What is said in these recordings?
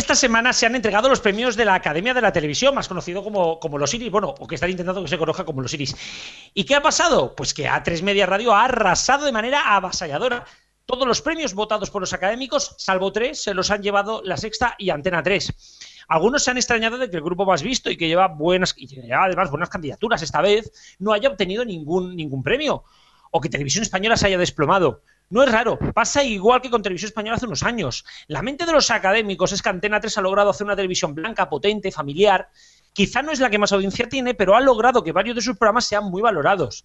esta semana se han entregado los premios de la Academia de la Televisión, más conocido como, los Iris, bueno, o que están intentando que se conozca como los Iris. ¿Y qué ha pasado? Pues que A3 Media Radio ha arrasado de manera avasalladora. Todos los premios votados por los académicos, salvo tres, se los han llevado La Sexta y Antena 3. Algunos se han extrañado de que el grupo más visto y que lleva buenas y lleva además buenas candidaturas esta vez no haya obtenido ningún premio o que Televisión Española se haya desplomado. No es raro, pasa igual que con Televisión Española hace unos años. La mente de los académicos es que Antena 3 ha logrado hacer una televisión blanca, potente, familiar. Quizá no es la que más audiencia tiene, pero ha logrado que varios de sus programas sean muy valorados.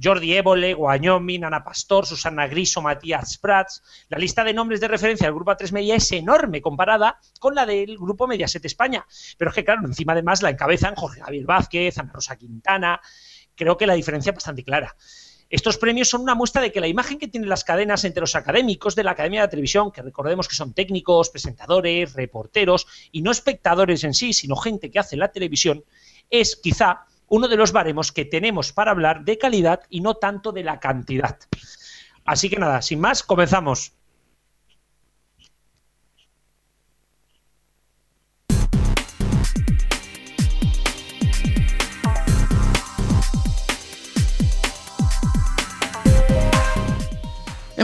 Jordi Évole, Guañomi, Ana Pastor, Susana Griso, Matías Prats. La lista de nombres de referencia del Grupo A3 Media es enorme comparada con la del Grupo Mediaset España. Pero es que, claro, encima además la encabezan Jorge Javier Vázquez, Ana Rosa Quintana. Creo que la diferencia es bastante clara. Estos premios son una muestra de que la imagen que tienen las cadenas entre los académicos de la Academia de Televisión, que recordemos que son técnicos, presentadores, reporteros y no espectadores en sí, sino gente que hace la televisión, es quizá uno de los baremos que tenemos para hablar de calidad y no tanto de la cantidad. Así que nada, sin más, comenzamos.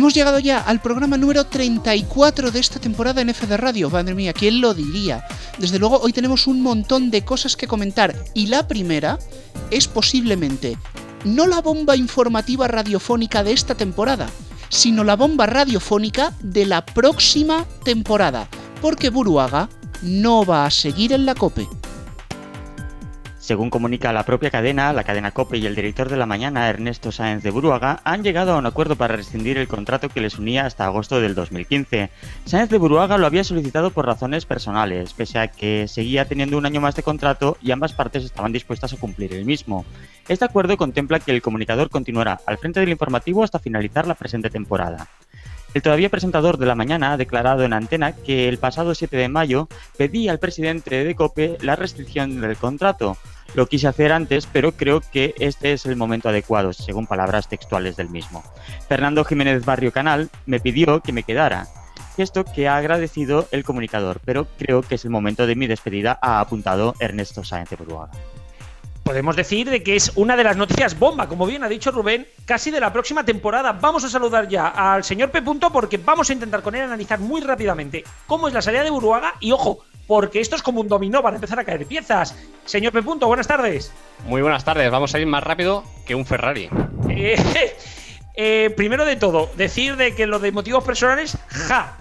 Hemos llegado ya al programa número 34 de esta temporada en F de Radio. Madre mía, ¿quién lo diría? Desde luego, hoy tenemos un montón de cosas que comentar. Y la primera es posiblemente no la bomba informativa radiofónica de esta temporada, sino la bomba radiofónica de la próxima temporada. Porque Buruaga no va a seguir en la COPE. Según comunica la propia cadena, la cadena COPE y el director de la mañana, Ernesto Sáenz de Buruaga, han llegado a un acuerdo para rescindir el contrato que les unía hasta agosto del 2015. Sáenz de Buruaga lo había solicitado por razones personales, pese a que seguía teniendo un año más de contrato y ambas partes estaban dispuestas a cumplir el mismo. Este acuerdo contempla que el comunicador continuará al frente del informativo hasta finalizar la presente temporada. El todavía presentador de la mañana ha declarado en antena que el pasado 7 de mayo pedía al presidente de COPE la restricción del contrato, lo quise hacer antes, pero creo que este es el momento adecuado, según palabras textuales del mismo. Fernando Jiménez Barrio Canal me pidió que me quedara, gesto que ha agradecido el comunicador, pero creo que es el momento de mi despedida, ha apuntado Ernesto Sáenz de Buruaga. Podemos decir de que es una de las noticias bomba, como bien ha dicho Rubén, casi de la próxima temporada. Vamos a saludar ya al señor P. porque vamos a intentar con él analizar muy rápidamente cómo es la salida de Buruaga y ojo, porque esto es como un dominó para empezar a caer piezas. Señor P. buenas tardes. Muy buenas tardes, vamos a ir más rápido que un Ferrari. Eh, eh, primero de todo, decir de que lo de motivos personales, ja.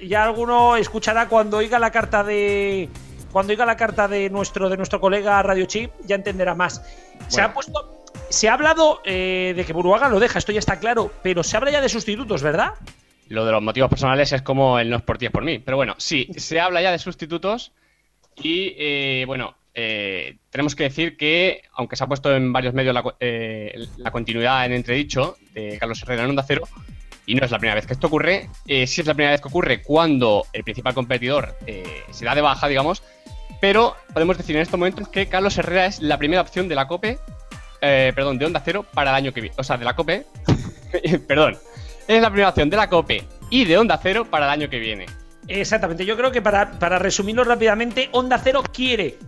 Ya alguno escuchará cuando oiga la carta de. Cuando oiga la carta de nuestro, de nuestro colega Radio Chip, ya entenderá más. Se ha puesto. Se ha hablado eh, de que Buruaga lo deja, esto ya está claro, pero se habla ya de sustitutos, ¿verdad? Lo de los motivos personales es como el no es por ti, es por mí. Pero bueno, sí, se habla ya de sustitutos y eh, bueno, eh, tenemos que decir que, aunque se ha puesto en varios medios la, eh, continuidad en entredicho de Carlos Herrera en Onda Cero, y no es la primera vez que esto ocurre, sí es la primera vez que ocurre cuando el principal competidor se da de baja, digamos, pero podemos decir en estos momentos que Carlos Herrera es la primera opción de la COPE, perdón, de Onda Cero para el año que viene. O sea, de la COPE, perdón, es la primera opción de la COPE y de Onda Cero para el año que viene. Exactamente, yo creo que para, para resumirlo rápidamente, Onda Cero quiere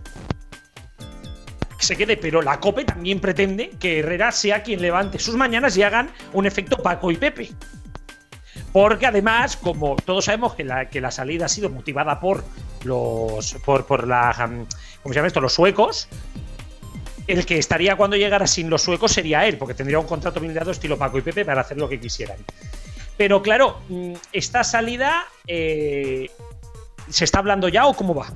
que se quede, pero la COPE también pretende que Herrera sea quien levante sus mañanas y hagan un efecto Paco y Pepe. Porque además, como todos sabemos que la, que la salida ha sido motivada por los. por, por la. ¿Cómo se llama esto? Los suecos el que estaría cuando llegara sin los suecos sería él, porque tendría un contrato blindado estilo Paco y Pepe para hacer lo que quisieran. Pero claro, mm, esta salida eh, ¿se está hablando ya o cómo va?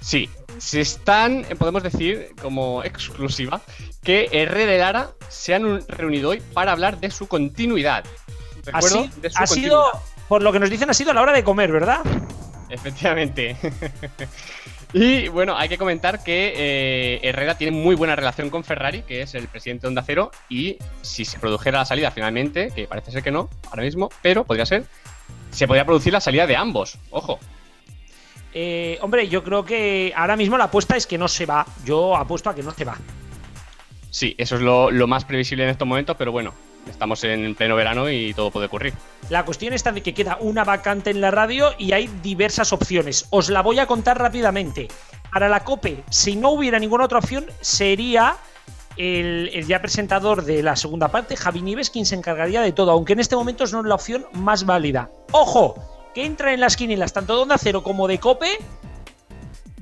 Sí, se están, podemos decir, como exclusiva, que Herrera y Lara se han reunido hoy para hablar de su continuidad. ¿Recuerdo? ha sido, por lo que nos dicen, ha sido a la hora de comer, ¿verdad? Efectivamente. y bueno, hay que comentar que eh, Herrera tiene muy buena relación con Ferrari, que es el presidente de Onda Cero, y si se produjera la salida finalmente, que parece ser que no, ahora mismo, pero podría ser, se podría producir la salida de ambos, ojo. Eh, hombre, yo creo que ahora mismo la apuesta es que no se va. Yo apuesto a que no se va. Sí, eso es lo, lo más previsible en estos momentos, pero bueno, estamos en pleno verano y todo puede ocurrir. La cuestión está de que queda una vacante en la radio y hay diversas opciones. Os la voy a contar rápidamente. Para la COPE, si no hubiera ninguna otra opción, sería el, el, ya presentador de la segunda parte, Javi Nieves, quien se encargaría de todo, aunque en este momento es no la opción más válida. ¡Ojo! Que entra en las quinielas tanto de Onda Cero como de Cope.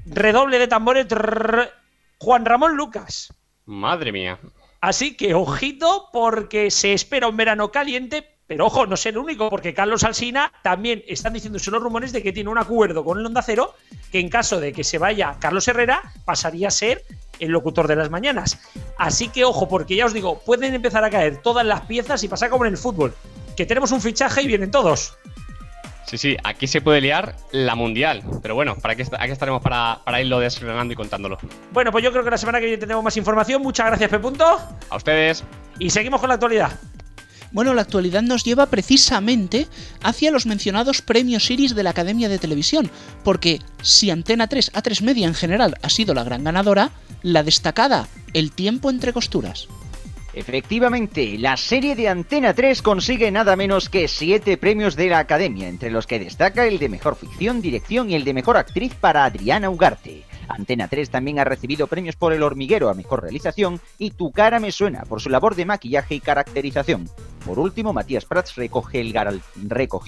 Redoble de tambores. Trrr, Juan Ramón Lucas. Madre mía. Así que ojito porque se espera un verano caliente, pero ojo, no ser el único, porque Carlos Alsina también están diciéndose los rumores de que tiene un acuerdo con el Onda Cero, que en caso de que se vaya Carlos Herrera, pasaría a ser el locutor de las mañanas. Así que ojo, porque ya os digo, pueden empezar a caer todas las piezas y pasar como en el fútbol, que tenemos un fichaje y vienen todos. Sí, sí, aquí se puede liar la mundial. Pero bueno, ¿para qué, aquí estaremos para, para irlo desgranando y contándolo. Bueno, pues yo creo que la semana que viene tenemos más información. Muchas gracias, P. Punto. A ustedes. Y seguimos con la actualidad. Bueno, la actualidad nos lleva precisamente hacia los mencionados premios Iris de la Academia de Televisión, porque si Antena 3, A3 Media en general, ha sido la gran ganadora, la destacada, El tiempo entre costuras. Efectivamente, la serie de Antena 3 consigue nada menos que 7 premios de la Academia, entre los que destaca el de Mejor Ficción, Dirección y el de Mejor Actriz para Adriana Ugarte. Antena 3 también ha recibido premios por El Hormiguero a Mejor Realización y Tu cara me suena por su labor de maquillaje y caracterización. Por último, Matías Prats recogió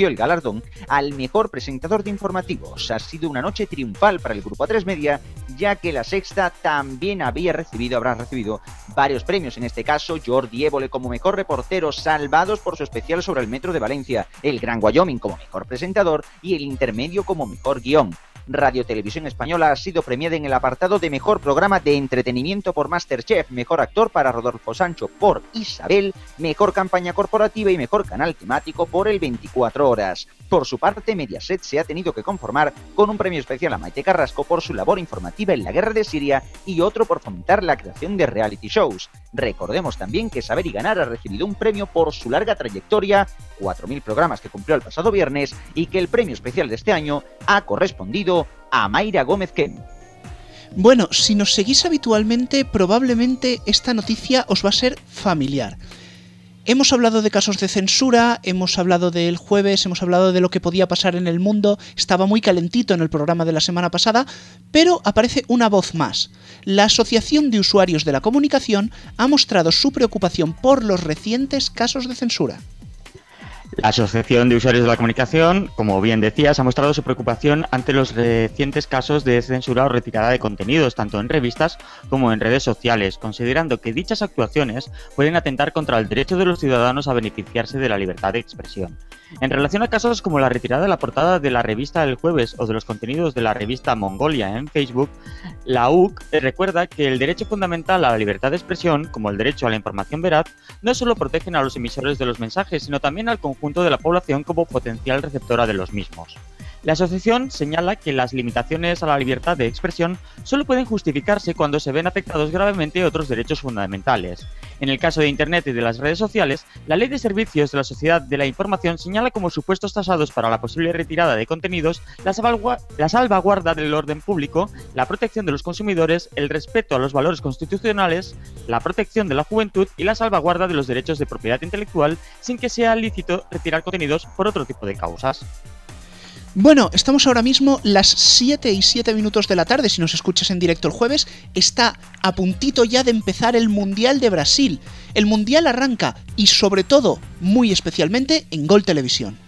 el galardón al mejor presentador de informativos. Ha sido una noche triunfal para el Grupo A3 Media, ya que la sexta también había recibido, habrá recibido varios premios. En este caso, Jordi Évole como mejor reportero, salvados por su especial sobre el metro de Valencia, el Gran Wyoming como mejor presentador y el Intermedio como mejor guion. Radio Televisión Española ha sido premiada en el apartado de Mejor Programa de Entretenimiento por Masterchef, Mejor Actor para Rodolfo Sancho por Isabel, Mejor Campaña Corporativa y Mejor Canal Temático por el 24 Horas. Por su parte, Mediaset se ha tenido que conformar con un premio especial a Maite Carrasco por su labor informativa en la guerra de Siria y otro por fomentar la creación de reality shows. Recordemos también que Saber y Ganar ha recibido un premio por su larga trayectoria, 4.000 programas que cumplió el pasado viernes, y que el premio especial de este año ha correspondido a Mayra Gómez Ken. Bueno, si nos seguís habitualmente, probablemente esta noticia os va a ser familiar. Hemos hablado de casos de censura, hemos hablado del jueves, hemos hablado de lo que podía pasar en el mundo, estaba muy calentito en el programa de la semana pasada, pero aparece una voz más. La Asociación de Usuarios de la Comunicación ha mostrado su preocupación por los recientes casos de censura. La Asociación de Usuarios de la Comunicación, como bien decías, ha mostrado su preocupación ante los recientes casos de censura o retirada de contenidos, tanto en revistas como en redes sociales, considerando que dichas actuaciones pueden atentar contra el derecho de los ciudadanos a beneficiarse de la libertad de expresión. En relación a casos como la retirada de la portada de la revista El Jueves o de los contenidos de la revista Mongolia en Facebook, la UC recuerda que el derecho fundamental a la libertad de expresión, como el derecho a la información veraz, no solo protegen a los emisores de los mensajes, sino también al conjunto de la población como potencial receptora de los mismos. La asociación señala que las limitaciones a la libertad de expresión solo pueden justificarse cuando se ven afectados gravemente otros derechos fundamentales. En el caso de Internet y de las redes sociales, la Ley de Servicios de la Sociedad de la Información señala como supuestos tasados para la posible retirada de contenidos la, salvaguarda del orden público, la protección de los consumidores, el respeto a los valores constitucionales, la protección de la juventud y la salvaguarda de los derechos de propiedad intelectual sin que sea lícito retirar contenidos por otro tipo de causas. Bueno, estamos ahora mismo las 7 y 7 minutos de la tarde, si nos escuchas en directo el jueves, está a puntito ya de empezar el Mundial de Brasil. El Mundial arranca y sobre todo, muy especialmente, en Gol Televisión.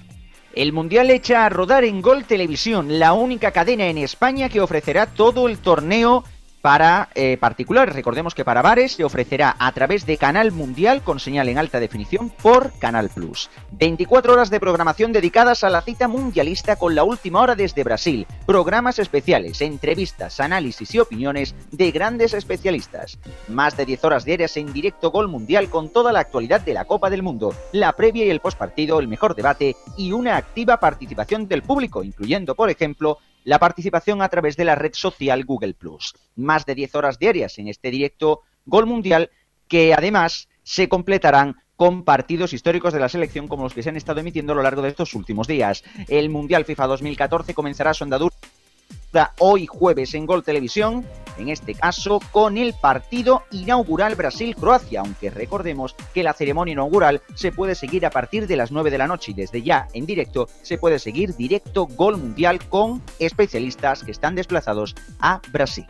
El Mundial echa a rodar en Gol Televisión, la única cadena en España que ofrecerá todo el torneo para eh, particulares. Recordemos que para bares se ofrecerá a través de Canal Mundial con señal en alta definición por Canal Plus. 24 horas de programación dedicadas a la cita mundialista con la última hora desde Brasil. Programas especiales, entrevistas, análisis y opiniones de grandes especialistas. Más de 10 horas diarias en directo Gol Mundial con toda la actualidad de la Copa del Mundo, la previa y el postpartido, el mejor debate y una activa participación del público, incluyendo, por ejemplo, la participación a través de la red social Google Plus. Más de 10 horas diarias en este directo Gol Mundial que además se completarán con partidos históricos de la selección como los que se han estado emitiendo a lo largo de estos últimos días. El Mundial FIFA 2014 comenzará su andadura hoy jueves en Gol Televisión en este caso con el partido inaugural Brasil-Croacia, aunque recordemos que la ceremonia inaugural se puede seguir a partir de las 9 de la noche y desde ya en directo se puede seguir directo Gol Mundial con especialistas que están desplazados a Brasil.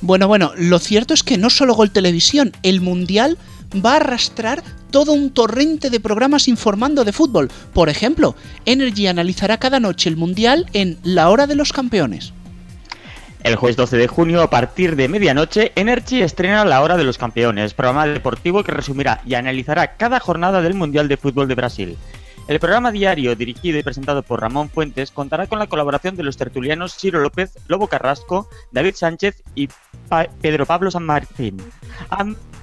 Bueno, bueno, lo cierto es que no solo Gol Televisión, el Mundial va a arrastrar todo un torrente de programas informando de fútbol. Por ejemplo, Energy analizará cada noche el Mundial en La Hora de los Campeones. El jueves 12 de junio, a partir de medianoche, Energy estrena La Hora de los Campeones, programa deportivo que resumirá y analizará cada jornada del Mundial de Fútbol de Brasil. El programa diario, dirigido y presentado por Ramón Fuentes, contará con la colaboración de los tertulianos Ciro López, Lobo Carrasco, David Sánchez y Pedro Pablo San Martín.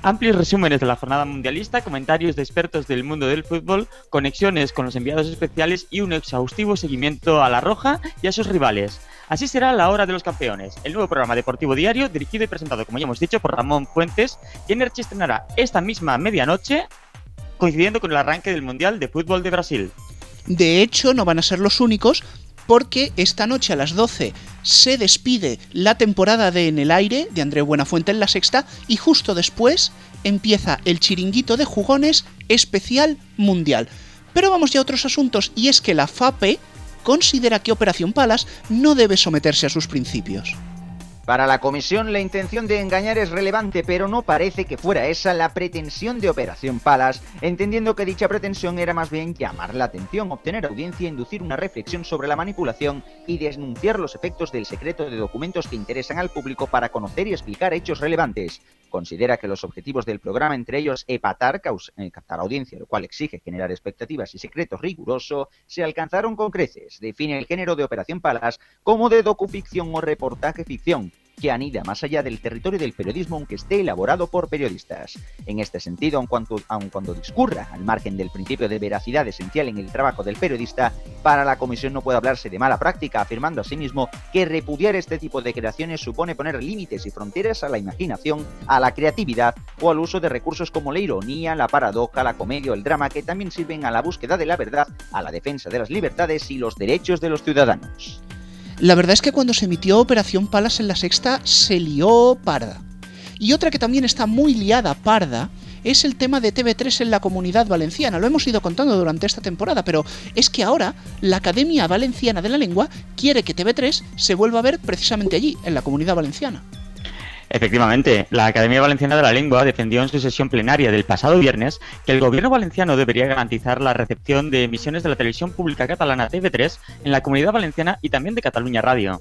Amplios resúmenes de la jornada mundialista, comentarios de expertos del mundo del fútbol, conexiones con los enviados especiales y un exhaustivo seguimiento a la Roja y a sus rivales. Así será la hora de los campeones, el nuevo programa deportivo diario dirigido y presentado, como ya hemos dicho, por Ramón Fuentes, que Energy estrenará esta misma medianoche, coincidiendo con el arranque del Mundial de Fútbol de Brasil. De hecho, no van a ser los únicos, porque esta noche a las 12 se despide la temporada de En el Aire de André Buenafuente en la sexta y justo después empieza el chiringuito de jugones especial mundial. Pero vamos ya a otros asuntos y es que la FAPE considera que Operación Palas no debe someterse a sus principios. Para la comisión la intención de engañar es relevante, pero no parece que fuera esa la pretensión de Operación Palas, entendiendo que dicha pretensión era más bien llamar la atención, obtener audiencia, inducir una reflexión sobre la manipulación y denunciar los efectos del secreto de documentos que interesan al público para conocer y explicar hechos relevantes. Considera que los objetivos del programa, entre ellos epatar, eh, captar audiencia, lo cual exige generar expectativas y secretos riguroso, se alcanzaron con creces. Define el género de Operación Palas como de docuficción o reportaje ficción, que anida más allá del territorio del periodismo aunque esté elaborado por periodistas. En este sentido, aun cuando, aun cuando discurra al margen del principio de veracidad esencial en el trabajo del periodista, para la comisión no puede hablarse de mala práctica, afirmando asimismo que repudiar este tipo de creaciones supone poner límites y fronteras a la imaginación, a la creatividad o al uso de recursos como la ironía, la paradoja, la comedia o el drama que también sirven a la búsqueda de la verdad, a la defensa de las libertades y los derechos de los ciudadanos. La verdad es que cuando se emitió Operación Palas en la sexta se lió parda. Y otra que también está muy liada parda es el tema de TV3 en la comunidad valenciana. Lo hemos ido contando durante esta temporada, pero es que ahora la Academia Valenciana de la Lengua quiere que TV3 se vuelva a ver precisamente allí, en la comunidad valenciana. Efectivamente, la Academia Valenciana de la Lengua defendió en su sesión plenaria del pasado viernes que el gobierno valenciano debería garantizar la recepción de emisiones de la televisión pública catalana TV3 en la comunidad valenciana y también de Cataluña Radio.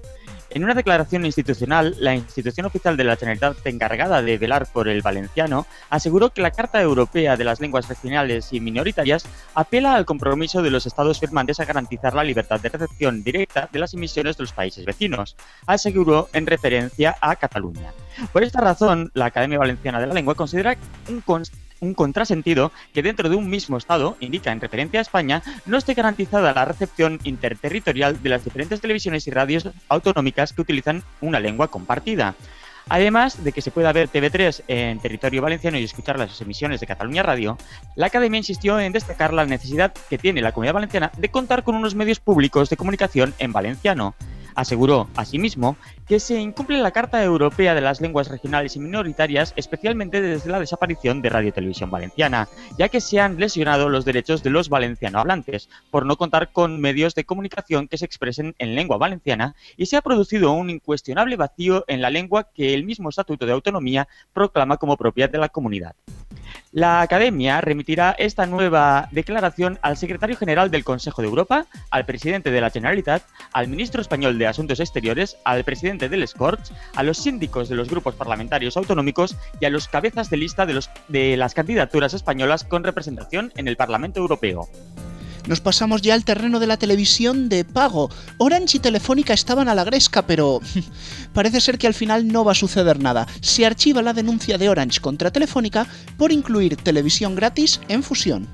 En una declaración institucional, la institución oficial de la Generalitat encargada de velar por el valenciano aseguró que la Carta Europea de las Lenguas Regionales y Minoritarias apela al compromiso de los Estados firmantes a garantizar la libertad de recepción directa de las emisiones de los países vecinos, aseguró en referencia a Cataluña. Por esta razón, la Academia Valenciana de la Lengua considera un contrasentido que dentro de un mismo Estado, indica en referencia a España, no esté garantizada la recepción interterritorial de las diferentes televisiones y radios autonómicas que utilizan una lengua compartida. Además de que se pueda ver TV3 en territorio valenciano y escuchar las emisiones de Cataluña Radio, la Academia insistió en destacar la necesidad que tiene la comunidad valenciana de contar con unos medios públicos de comunicación en valenciano. Aseguró, asimismo, que se incumple la Carta Europea de las Lenguas Regionales y Minoritarias, especialmente desde la desaparición de Radio Televisión Valenciana, ya que se han lesionado los derechos de los valenciano hablantes, por no contar con medios de comunicación que se expresen en lengua valenciana, y se ha producido un incuestionable vacío en la lengua que el mismo Estatuto de Autonomía proclama como propiedad de la comunidad. La Academia remitirá esta nueva declaración al secretario general del Consejo de Europa, al presidente de la Generalitat, al ministro español de Asuntos Exteriores, al presidente del Scorch, a los síndicos de los grupos parlamentarios autonómicos y a los cabezas de lista de, los, de las candidaturas españolas con representación en el Parlamento Europeo. Nos pasamos ya al terreno de la televisión de pago. Orange y Telefónica estaban a la gresca, pero parece ser que al final no va a suceder nada. Se archiva la denuncia de Orange contra Telefónica por incluir televisión gratis en fusión.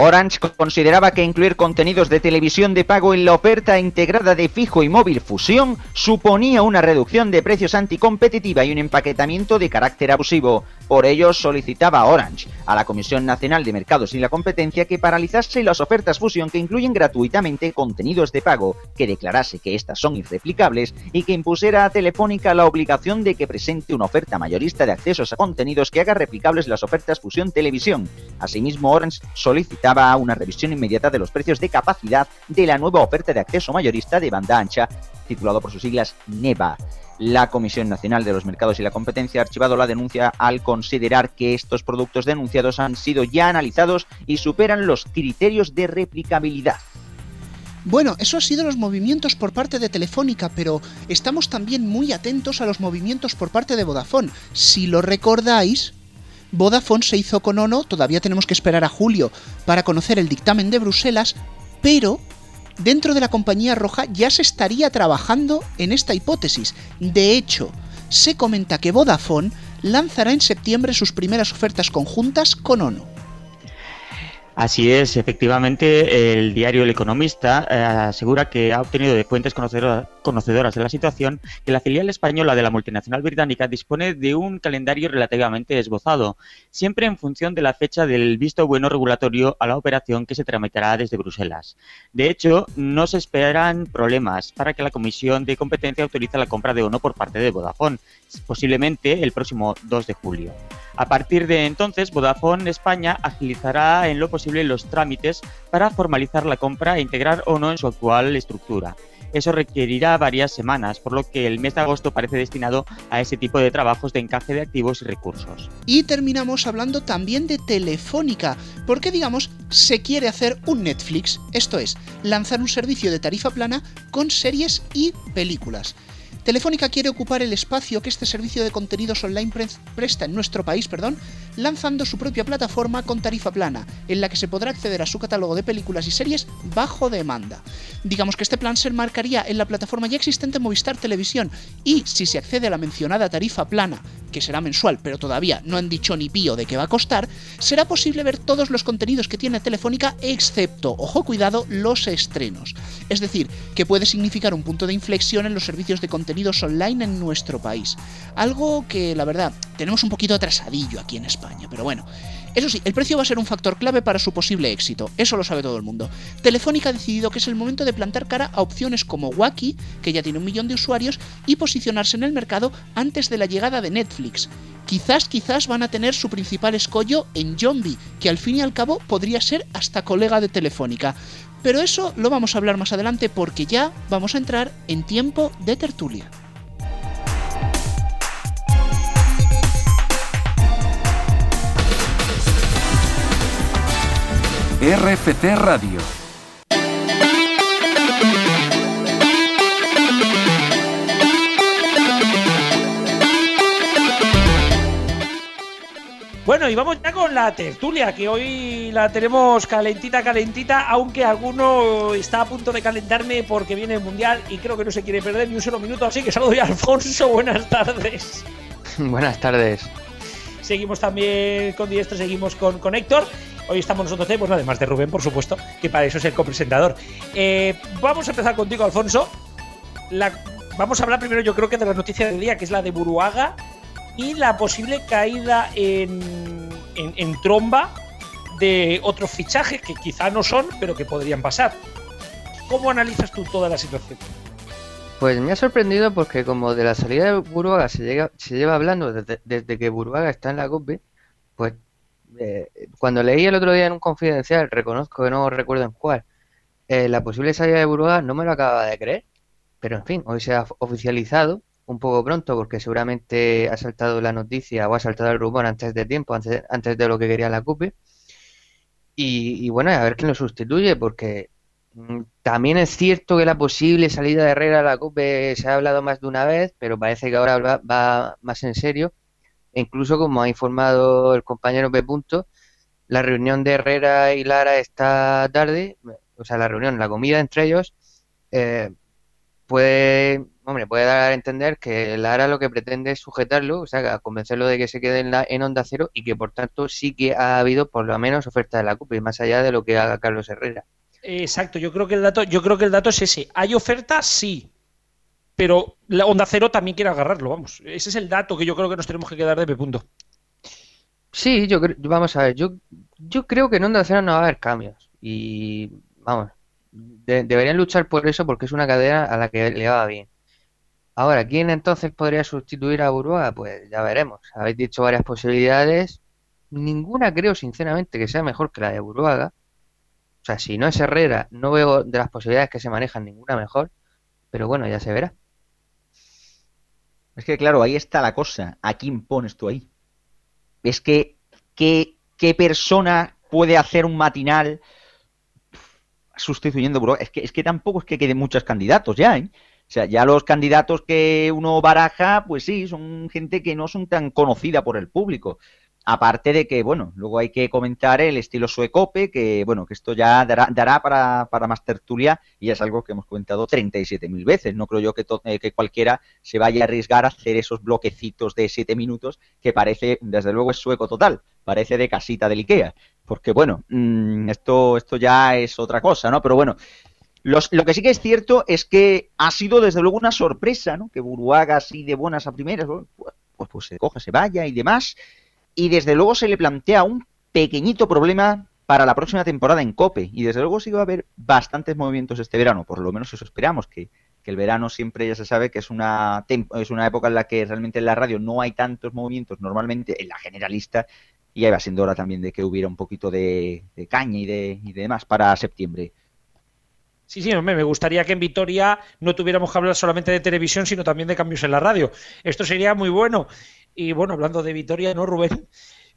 Orange consideraba que incluir contenidos de televisión de pago en la oferta integrada de fijo y móvil fusión suponía una reducción de precios anticompetitiva y un empaquetamiento de carácter abusivo. Por ello solicitaba a Orange, a la Comisión Nacional de Mercados y la Competencia, que paralizase las ofertas fusión que incluyen gratuitamente contenidos de pago, que declarase que estas son irreplicables y que impusiera a Telefónica la obligación de que presente una oferta mayorista de accesos a contenidos que haga replicables las ofertas fusión televisión. Asimismo, Orange solicitaba una revisión inmediata de los precios de capacidad de la nueva oferta de acceso mayorista de banda ancha, titulado por sus siglas NEVA. La Comisión Nacional de los Mercados y la Competencia ha archivado la denuncia al considerar que estos productos denunciados han sido ya analizados y superan los criterios de replicabilidad. Bueno, eso ha sido los movimientos por parte de Telefónica, pero estamos también muy atentos a los movimientos por parte de Vodafone. Si lo recordáis, Vodafone se hizo con Ono, todavía tenemos que esperar a julio para conocer el dictamen de Bruselas, pero dentro de la compañía roja ya se estaría trabajando en esta hipótesis. De hecho, se comenta que Vodafone lanzará en septiembre sus primeras ofertas conjuntas con Ono. Así es, efectivamente, el diario El Economista eh, asegura que ha obtenido de fuentes conocedoras de la situación que la filial española de la multinacional británica dispone de un calendario relativamente esbozado, siempre en función de la fecha del visto bueno regulatorio a la operación que se tramitará desde Bruselas. De hecho, no se esperan problemas para que la Comisión de Competencia autorice la compra de ONO por parte de Vodafone, posiblemente el próximo 2 de julio. A partir de entonces, Vodafone España agilizará en lo posible los trámites para formalizar la compra e integrar o no en su actual estructura. Eso requerirá varias semanas, por lo que el mes de agosto parece destinado a ese tipo de trabajos de encaje de activos y recursos. Y terminamos hablando también de Telefónica, porque digamos, se quiere hacer un Netflix, esto es, lanzar un servicio de tarifa plana con series y películas. Telefónica quiere ocupar el espacio que este servicio de contenidos online presta en nuestro país, perdón, lanzando su propia plataforma con tarifa plana, en la que se podrá acceder a su catálogo de películas y series bajo demanda. Digamos que este plan se enmarcaría en la plataforma ya existente Movistar Televisión y si se accede a la mencionada tarifa plana, que será mensual, pero todavía no han dicho ni pío de qué va a costar, será posible ver todos los contenidos que tiene Telefónica excepto, ojo cuidado, los estrenos. Es decir, que puede significar un punto de inflexión en los servicios de contenido online en nuestro país. Algo que, la verdad, tenemos un poquito atrasadillo aquí en España, pero bueno. Eso sí, el precio va a ser un factor clave para su posible éxito, eso lo sabe todo el mundo. Telefónica ha decidido que es el momento de plantar cara a opciones como Wacky, que ya tiene un millón de usuarios, y posicionarse en el mercado antes de la llegada de Netflix. Quizás, quizás van a tener su principal escollo en Zombie, que al fin y al cabo podría ser hasta colega de Telefónica. Pero eso lo vamos a hablar más adelante porque ya vamos a entrar en tiempo de tertulia. RFT Radio Bueno, y vamos ya con la tertulia, que hoy la tenemos calentita, calentita, aunque alguno está a punto de calentarme porque viene el Mundial y creo que no se quiere perder ni un solo minuto, así que saludo ya a Alfonso, buenas tardes. buenas tardes. Seguimos también con Diestro, seguimos con, con Héctor. Hoy estamos nosotros, pues además de Rubén, por supuesto, que para eso es el copresentador. Eh, vamos a empezar contigo, Alfonso. vamos a hablar primero, yo creo que de la noticia del día, que es la de Buruaga, y la posible caída en, tromba de otros fichajes que quizá no son, pero que podrían pasar. ¿Cómo analizas tú toda la situación? Pues me ha sorprendido porque como de la salida de Buruaga se, se lleva hablando desde, que Buruaga está en la COPE, pues eh, cuando leí el otro día en un confidencial, reconozco que no recuerdo en cuál, eh, la posible salida de Buruaga no me lo acaba de creer. Pero en fin, hoy se ha oficializado un poco pronto porque seguramente ha saltado la noticia o ha saltado el rumor antes de tiempo, antes, antes de lo que quería la CUPE. Y, bueno, a ver quién lo sustituye porque también es cierto que la posible salida de Herrera a la CUPE se ha hablado más de una vez, pero parece que ahora va, más en serio. E incluso, como ha informado el compañero P. la reunión de Herrera y Lara esta tarde, o sea, la reunión, la comida entre ellos, eh, puede hombre, puede dar a entender que Lara lo que pretende es sujetarlo, o sea, convencerlo de que se quede en, la, en onda cero y que por tanto sí que ha habido por lo menos oferta de la CUPE, más allá de lo que haga Carlos Herrera. Exacto, yo creo que el dato, yo creo que el dato es ese. ¿Hay oferta? Sí. Pero la onda cero también quiere agarrarlo, vamos. Ese es el dato que yo creo que nos tenemos que quedar de P. Punto. Sí, yo creo, vamos a ver, yo, yo creo que en Onda Cero no va a haber cambios. Y vamos, de- deberían luchar por eso porque es una cadena a la que le va bien. Ahora, ¿quién entonces podría sustituir a Burbuja? Pues ya veremos. Habéis dicho varias posibilidades. Ninguna creo sinceramente que sea mejor que la de Burbuja. Sea, si no es Herrera, no veo de las posibilidades que se manejan ninguna mejor. Pero bueno, ya se verá. Es que claro, ahí está la cosa. ¿A quién pones tú ahí? Es que, ¿qué, qué persona puede hacer un matinal sustituyendo Burbuja? Es que, es que tampoco es que queden muchos candidatos ya, ¿eh? O sea, ya los candidatos que uno baraja, pues sí, son gente que no son tan conocida por el público. Aparte de que, bueno, luego hay que comentar el estilo suecope, que, bueno, que esto ya dará, dará para, para más tertulia y es algo que hemos comentado 37.000 veces. No creo yo que, eh, que cualquiera se vaya a arriesgar a hacer esos bloquecitos de 7 minutos que parece, desde luego, es sueco total. Parece de casita del Ikea. Porque, bueno, mm, esto, esto ya es otra cosa, ¿no? Pero bueno, lo que sí que es cierto es que ha sido desde luego una sorpresa, ¿no? Que Buruaga así de buenas a primeras, pues, pues, pues se coja, se vaya y demás. Y desde luego se le plantea un pequeñito problema para la próxima temporada en Cope. Y desde luego sí va a haber bastantes movimientos este verano, por lo menos eso esperamos, que, que el verano siempre ya se sabe que es una, es una época en la que realmente en la radio no hay tantos movimientos, normalmente en la generalista, y ya va siendo hora también de que hubiera un poquito de, caña y de, y de demás para septiembre. Sí, sí, me gustaría que en Vitoria no tuviéramos que hablar solamente de televisión, sino también de cambios en la radio. Esto sería muy bueno. Y bueno, hablando de Vitoria, ¿no, Rubén?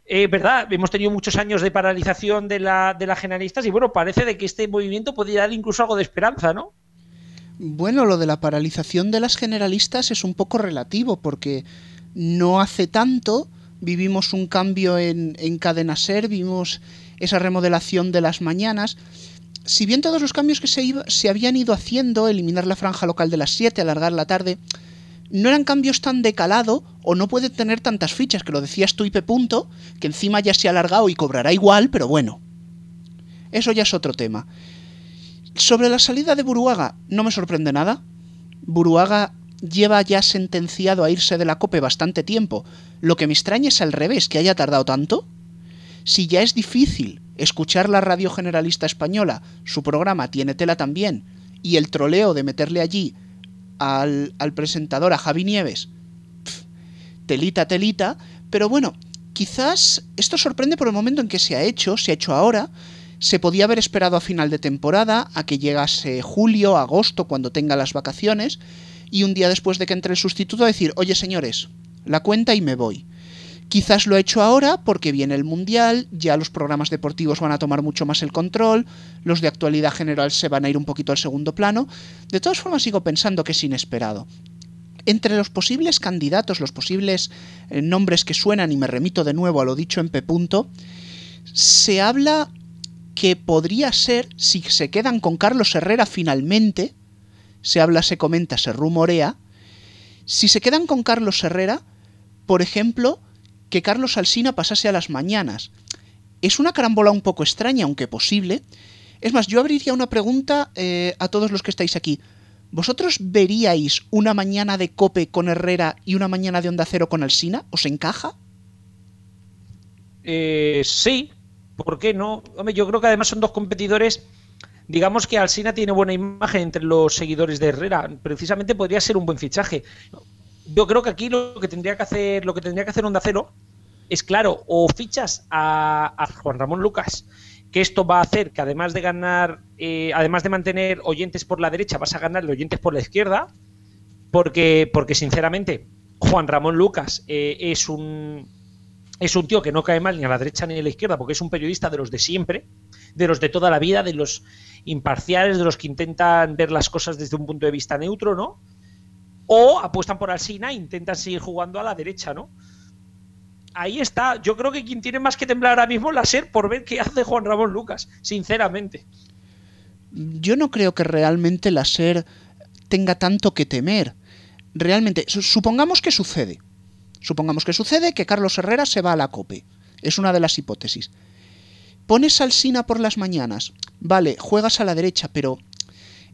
Eh, verdad, hemos tenido muchos años de paralización de la, de las generalistas y bueno, parece de que este movimiento podría dar incluso algo de esperanza, ¿no? Bueno, lo de la paralización de las generalistas es un poco relativo porque no hace tanto vivimos un cambio en, en Cadena Ser, vimos esa remodelación de las mañanas. Si bien todos los cambios que se, iba- se habían ido haciendo, eliminar la franja local de las 7, alargar la tarde, no eran cambios tan de calado o no puede tener tantas fichas, que lo decías tú, Ipe Punto, que encima ya se ha alargado y cobrará igual, pero bueno. Eso ya es otro tema. Sobre la salida de Buruaga, no me sorprende nada. Buruaga lleva ya sentenciado a irse de la COPE bastante tiempo. Lo que me extraña es al revés, que haya tardado tanto. Si ya es difícil escuchar la radio generalista española, su programa tiene tela también, y el troleo de meterle allí al, al presentador, a Javi Nieves, telita, telita, pero bueno, quizás esto sorprende por el momento en que se ha hecho, se ha hecho ahora, se podía haber esperado a final de temporada, a que llegase julio, agosto, cuando tenga las vacaciones, y un día después de que entre el sustituto decir, oye señores, la cuenta y me voy. Quizás lo ha hecho ahora porque viene el Mundial, ya los programas deportivos van a tomar mucho más el control, los de actualidad general se van a ir un poquito al segundo plano. De todas formas sigo pensando que es inesperado. Entre los posibles candidatos, los posibles eh, nombres que suenan, y me remito de nuevo a lo dicho en P. Se habla que podría ser, si se quedan con Carlos Herrera finalmente, se habla, se comenta, se rumorea, si se quedan con Carlos Herrera, por ejemplo, que Carlos Alsina pasase a las mañanas. Es una carambola un poco extraña, aunque posible. Es más, yo abriría una pregunta eh, a todos los que estáis aquí. ¿Vosotros veríais una mañana de Cope con Herrera y una mañana de Onda Cero con Alsina? ¿Os encaja? Eh, sí, ¿por qué no? Hombre, yo creo que además son dos competidores. Digamos que Alsina tiene buena imagen entre los seguidores de Herrera. Precisamente podría ser un buen fichaje. Yo creo que aquí lo que tendría que hacer, lo que tendría que hacer Onda Cero es claro, o fichas a, Juan Ramón Lucas, que esto va a hacer que además de ganar, eh, además de mantener oyentes por la derecha, vas a ganar oyentes por la izquierda, porque, porque sinceramente, Juan Ramón Lucas eh, es un es un tío que no cae mal ni a la derecha ni a la izquierda, porque es un periodista de los de siempre, de los de toda la vida, de los imparciales, de los que intentan ver las cosas desde un punto de vista neutro, ¿no? O apuestan por Alsina e intentan seguir jugando a la derecha, ¿no? Ahí está. Yo creo que quien tiene más que temblar ahora mismo es la SER por ver qué hace Juan Ramón Lucas, sinceramente. Yo no creo que realmente la SER tenga tanto que temer. Realmente, su- supongamos que sucede. Supongamos que sucede que Carlos Herrera se va a la COPE. Es una de las hipótesis. Pones al Sina por las mañanas. Vale, juegas a la derecha, pero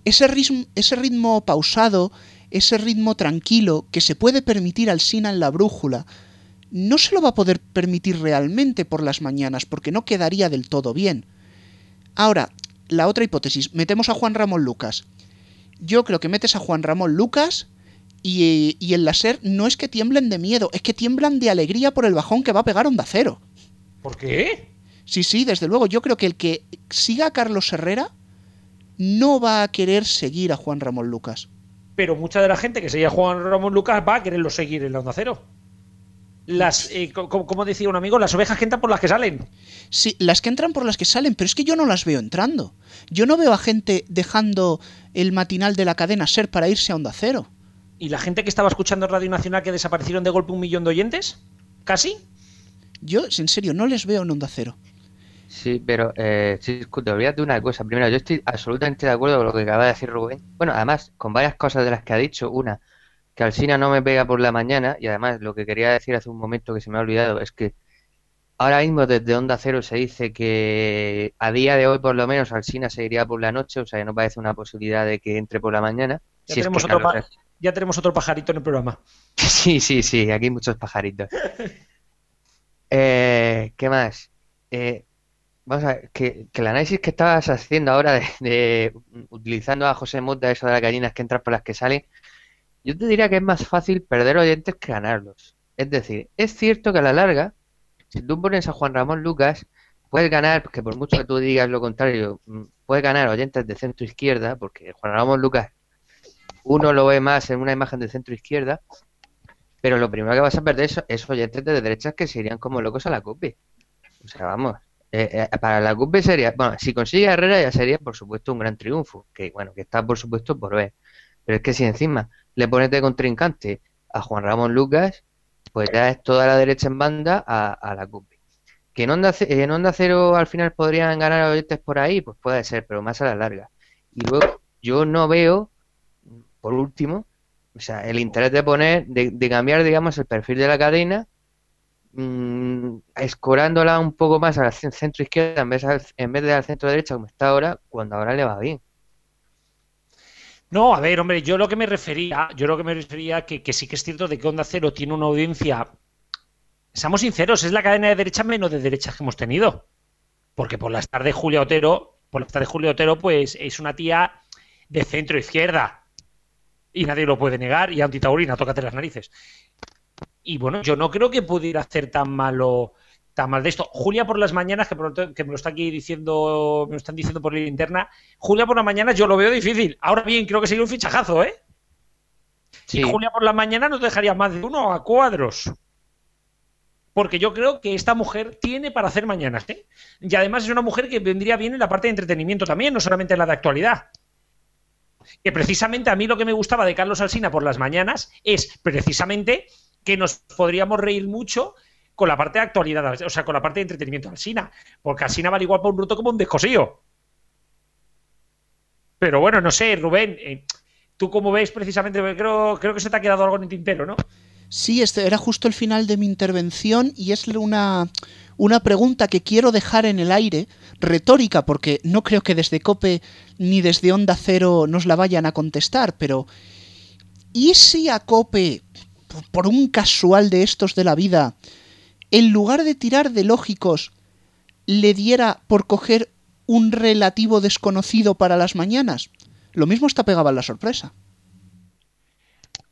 ese ritmo, ese ritmo pausado, ese ritmo tranquilo que se puede permitir al Sina en la brújula, no se lo va a poder permitir realmente por las mañanas, porque no quedaría del todo bien. Ahora, la otra hipótesis, metemos a Juan Ramón Lucas. Yo creo que metes a Juan Ramón Lucas y, y el láser no es que tiemblen de miedo, es que tiemblan de alegría por el bajón que va a pegar Onda Cero. ¿Por qué? Sí, sí, desde luego. Yo creo que el que siga a Carlos Herrera no va a querer seguir a Juan Ramón Lucas. Pero mucha de la gente que seguía Juan Ramón Lucas va a quererlo seguir en la Onda Cero. Las, eh, co- co- como decía un amigo, las ovejas que entran por las que salen. Sí, las que entran por las que salen, pero es que yo no las veo entrando. Yo no veo a gente dejando el matinal de la cadena ser para irse a Onda Cero. ¿Y la gente que estaba escuchando Radio Nacional que desaparecieron de golpe un millón de oyentes? ¿Casi? Yo, en serio, no les veo en Onda Cero. Sí, pero eh, sí, te olvidas de una cosa. Primero, yo estoy absolutamente de acuerdo con lo que acaba de decir Rubén. Bueno, además, con varias cosas de las que ha dicho. Una, que Alsina no me pega por la mañana. Y además, lo que quería decir hace un momento que se me ha olvidado es que ahora mismo desde Onda Cero se dice que a día de hoy, por lo menos, Alsina seguiría por la noche. O sea, que no parece una posibilidad de que entre por la mañana. Ya Si es tenemos que otro Ya tenemos otro pajarito en el programa. Sí, sí, sí, aquí hay muchos pajaritos. Eh, ¿qué más? Eh, vamos a ver, que, que el análisis que estabas haciendo ahora de, utilizando a José Mota, eso de las gallinas que entran por las que salen, yo te diría que es más fácil perder oyentes que ganarlos. Es decir, es cierto que a la larga, si tú pones a Juan Ramón Lucas, puedes ganar, porque por mucho que tú digas lo contrario, mm, puedes ganar oyentes de centro izquierda, porque Juan Ramón Lucas uno lo ve más en una imagen de centro izquierda, pero lo primero que vas a perder es, es oyentes de derechas que se irían como locos a la COPE. O sea, vamos, eh, eh, para la COPE sería, bueno, si consigue a Herrera ya sería por supuesto un gran triunfo, que bueno, que está por supuesto por ver. Pero es que si encima le pones de contrincante a Juan Ramón Lucas, pues ya es toda la derecha en banda a, la COPE. Que en Onda, en Onda Cero al final podrían ganar oyentes por ahí, pues puede ser, pero más a la larga. Y luego yo no veo, por último, o sea, el interés de poner, de cambiar, digamos, el perfil de la cadena, mm, escorándola un poco más al cen- centro izquierda en vez, en de al centro derecha como está ahora, cuando ahora le va bien. No, a ver, hombre, yo lo que me refería, yo lo que me refería que, que sí que es cierto de que Onda Cero tiene una audiencia. Seamos sinceros, es la cadena de derecha menos de derechas que hemos tenido. Porque por las tardes Julia Otero, por las tardes Julia Otero, pues es una tía de centro izquierda. Y nadie lo puede negar. Y antitaurina, tócate las narices. Y bueno, yo no creo que pudiera hacer tan malo, tan mal de esto. Julia por las mañanas, que, por que me lo está aquí diciendo, me lo están diciendo por la interna. Julia por las mañanas yo lo veo difícil. Ahora bien, creo que sería un fichajazo, ¿eh? Sí, Y Julia por la mañana nos dejaría más de uno a cuadros. Porque yo creo que esta mujer tiene para hacer mañanas, ¿eh? Y además es una mujer que vendría bien en la parte de entretenimiento también, no solamente en la de actualidad. Que precisamente a mí lo que me gustaba de Carlos Alsina por las mañanas es precisamente que nos podríamos reír mucho con la parte de actualidad, o sea, con la parte de entretenimiento de Alsina. Porque Alsina vale igual para un bruto como un descosío. Pero bueno, no sé, Rubén, eh, tú como ves precisamente, creo, creo que se te ha quedado algo en el tintero, ¿no? Sí, este era justo el final de mi intervención y es una, una pregunta que quiero dejar en el aire, retórica, porque no creo que desde Cope ni desde Onda Cero nos la vayan a contestar, pero ¿y si a Cope, por- un casual de estos de la vida, en lugar de tirar de lógicos, le diera por coger un relativo desconocido para las mañanas? Lo mismo está pegaba en la sorpresa.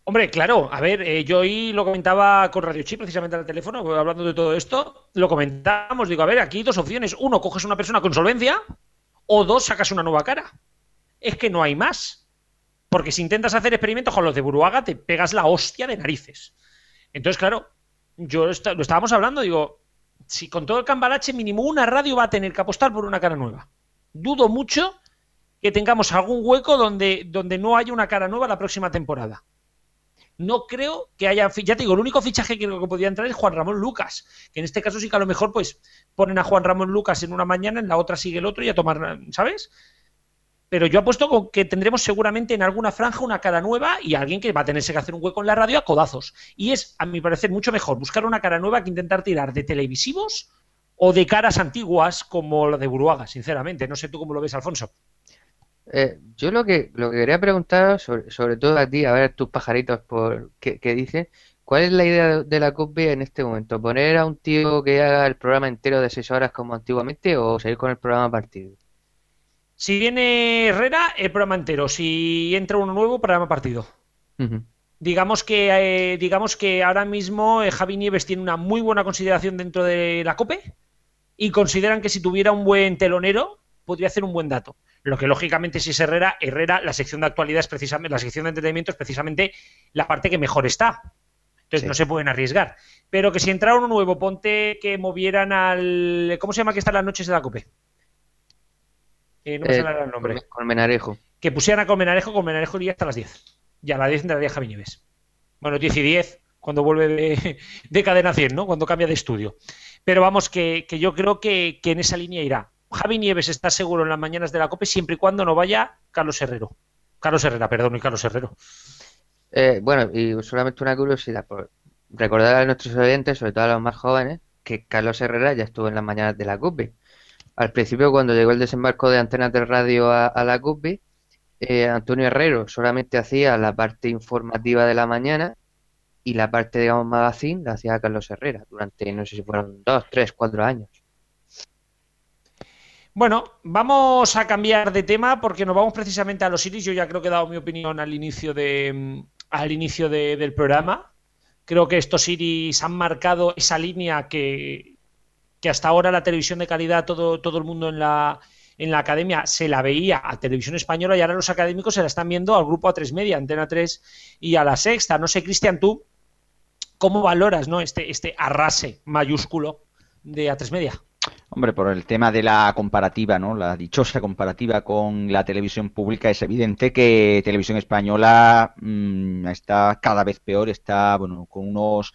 Hombre, claro, a ver, eh, yo hoy lo comentaba con Radio Chip precisamente al teléfono, hablando de todo esto, lo comentábamos, digo, a ver, aquí hay dos opciones. Uno, coges una persona con solvencia, o dos, sacas una nueva cara. Es que no hay más. Porque si intentas hacer experimentos con los de Buruaga, te pegas la hostia de narices. Entonces, claro, yo lo estábamos hablando, digo, si con todo el cambalache mínimo una radio va a tener que apostar por una cara nueva. Dudo mucho que tengamos algún hueco donde, donde no haya una cara nueva la próxima temporada. No creo que haya, ya te digo, el único fichaje que creo que podría entrar es Juan Ramón Lucas, que en este caso sí que a lo mejor pues ponen a Juan Ramón Lucas en una mañana, en la otra sigue el otro y a tomar, ¿sabes? Pero yo apuesto con que tendremos seguramente en alguna franja una cara nueva y alguien que va a tenerse que hacer un hueco en la radio a codazos. Y es, a mi parecer, mucho mejor buscar una cara nueva que intentar tirar de televisivos o de caras antiguas como la de Buruaga, sinceramente. No sé tú cómo lo ves, Alfonso. Eh, yo lo que, lo que quería preguntar, sobre, todo a ti, a ver tus pajaritos por qué, qué dicen, ¿cuál es la idea de, la COPE en este momento? ¿Poner a un tío que haga el programa entero de seis horas como antiguamente o seguir con el programa partido? Si viene Herrera, el programa entero. Si entra uno nuevo, programa partido. Digamos que, eh, digamos que ahora mismo eh, Javi Nieves tiene una muy buena consideración dentro de la COPE y consideran que si tuviera un buen telonero podría hacer un buen dato. Lo que lógicamente si es Herrera, Herrera, la sección de actualidad es precisamente, la sección de entretenimiento es precisamente la parte que mejor está. Entonces Sí. no se pueden arriesgar. Pero que si entrara uno nuevo, ponte que movieran al. ¿Cómo se llama que están las noches de la COPE? Eh, no me Eh, sale el nombre. Con, con Menarejo. Que pusieran a Colmenarejo, Colmenarejo iría hasta las 10. Y a las 10 entraría Javi Nieves. Bueno, 10 y 10, cuando vuelve de, de cadena 100, ¿no? Cuando cambia de estudio. Pero vamos, que, que yo creo que, que en esa línea irá. Javi Nieves está seguro en las mañanas de la COPE siempre y cuando no vaya Carlos Herrero. Carlos Herrera, perdón, y Carlos Herrero. Eh, bueno, y solamente una curiosidad, por recordar a nuestros oyentes, sobre todo a los más jóvenes, que Carlos Herrera ya estuvo en las mañanas de la CUPI. Al principio, cuando llegó el desembarco de Antenas del Radio a, la CUPI, eh, Antonio Herrero solamente hacía la parte informativa de la mañana y la parte, digamos, magazine la hacía Carlos Herrera durante, no sé si fueron dos, tres, cuatro años. Bueno, vamos a cambiar de tema porque nos vamos precisamente a los Iris. Yo ya creo que he dado mi opinión al inicio, de, al inicio de- del programa. Creo que estos Iris han marcado esa línea que, que hasta ahora la televisión de calidad, todo, todo el mundo en la, en la academia se la veía a televisión española y ahora los académicos se la están viendo al grupo A3 Media, Antena 3 y a la Sexta. No sé, Cristian, tú, ¿cómo valoras ¿no? este, este arrase mayúsculo de A3 Media? Hombre, por el tema de la comparativa, ¿no? La dichosa comparativa con la televisión pública, es evidente que televisión española mm, está cada vez peor, está, bueno, con unos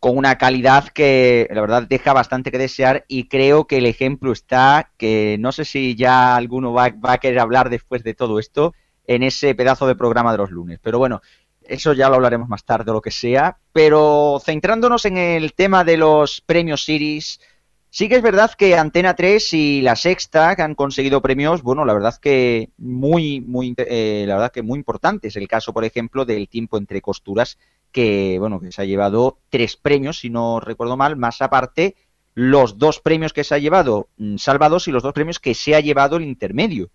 con una calidad que la verdad deja bastante que desear y creo que el ejemplo está que no sé si ya alguno va, va a querer hablar después de todo esto en ese pedazo de programa de los lunes. Pero bueno, eso ya lo hablaremos más tarde o lo que sea. Pero centrándonos en el tema de los premios Series, sí que es verdad que Antena 3 y La Sexta que han conseguido premios, bueno, la verdad que muy, muy, eh, la verdad que muy importantes. El caso, por ejemplo, del tiempo entre costuras, que, bueno, que se ha llevado tres premios, si no recuerdo mal, más aparte los dos premios que se ha llevado mm, Salvados y los dos premios que se ha llevado el intermedio.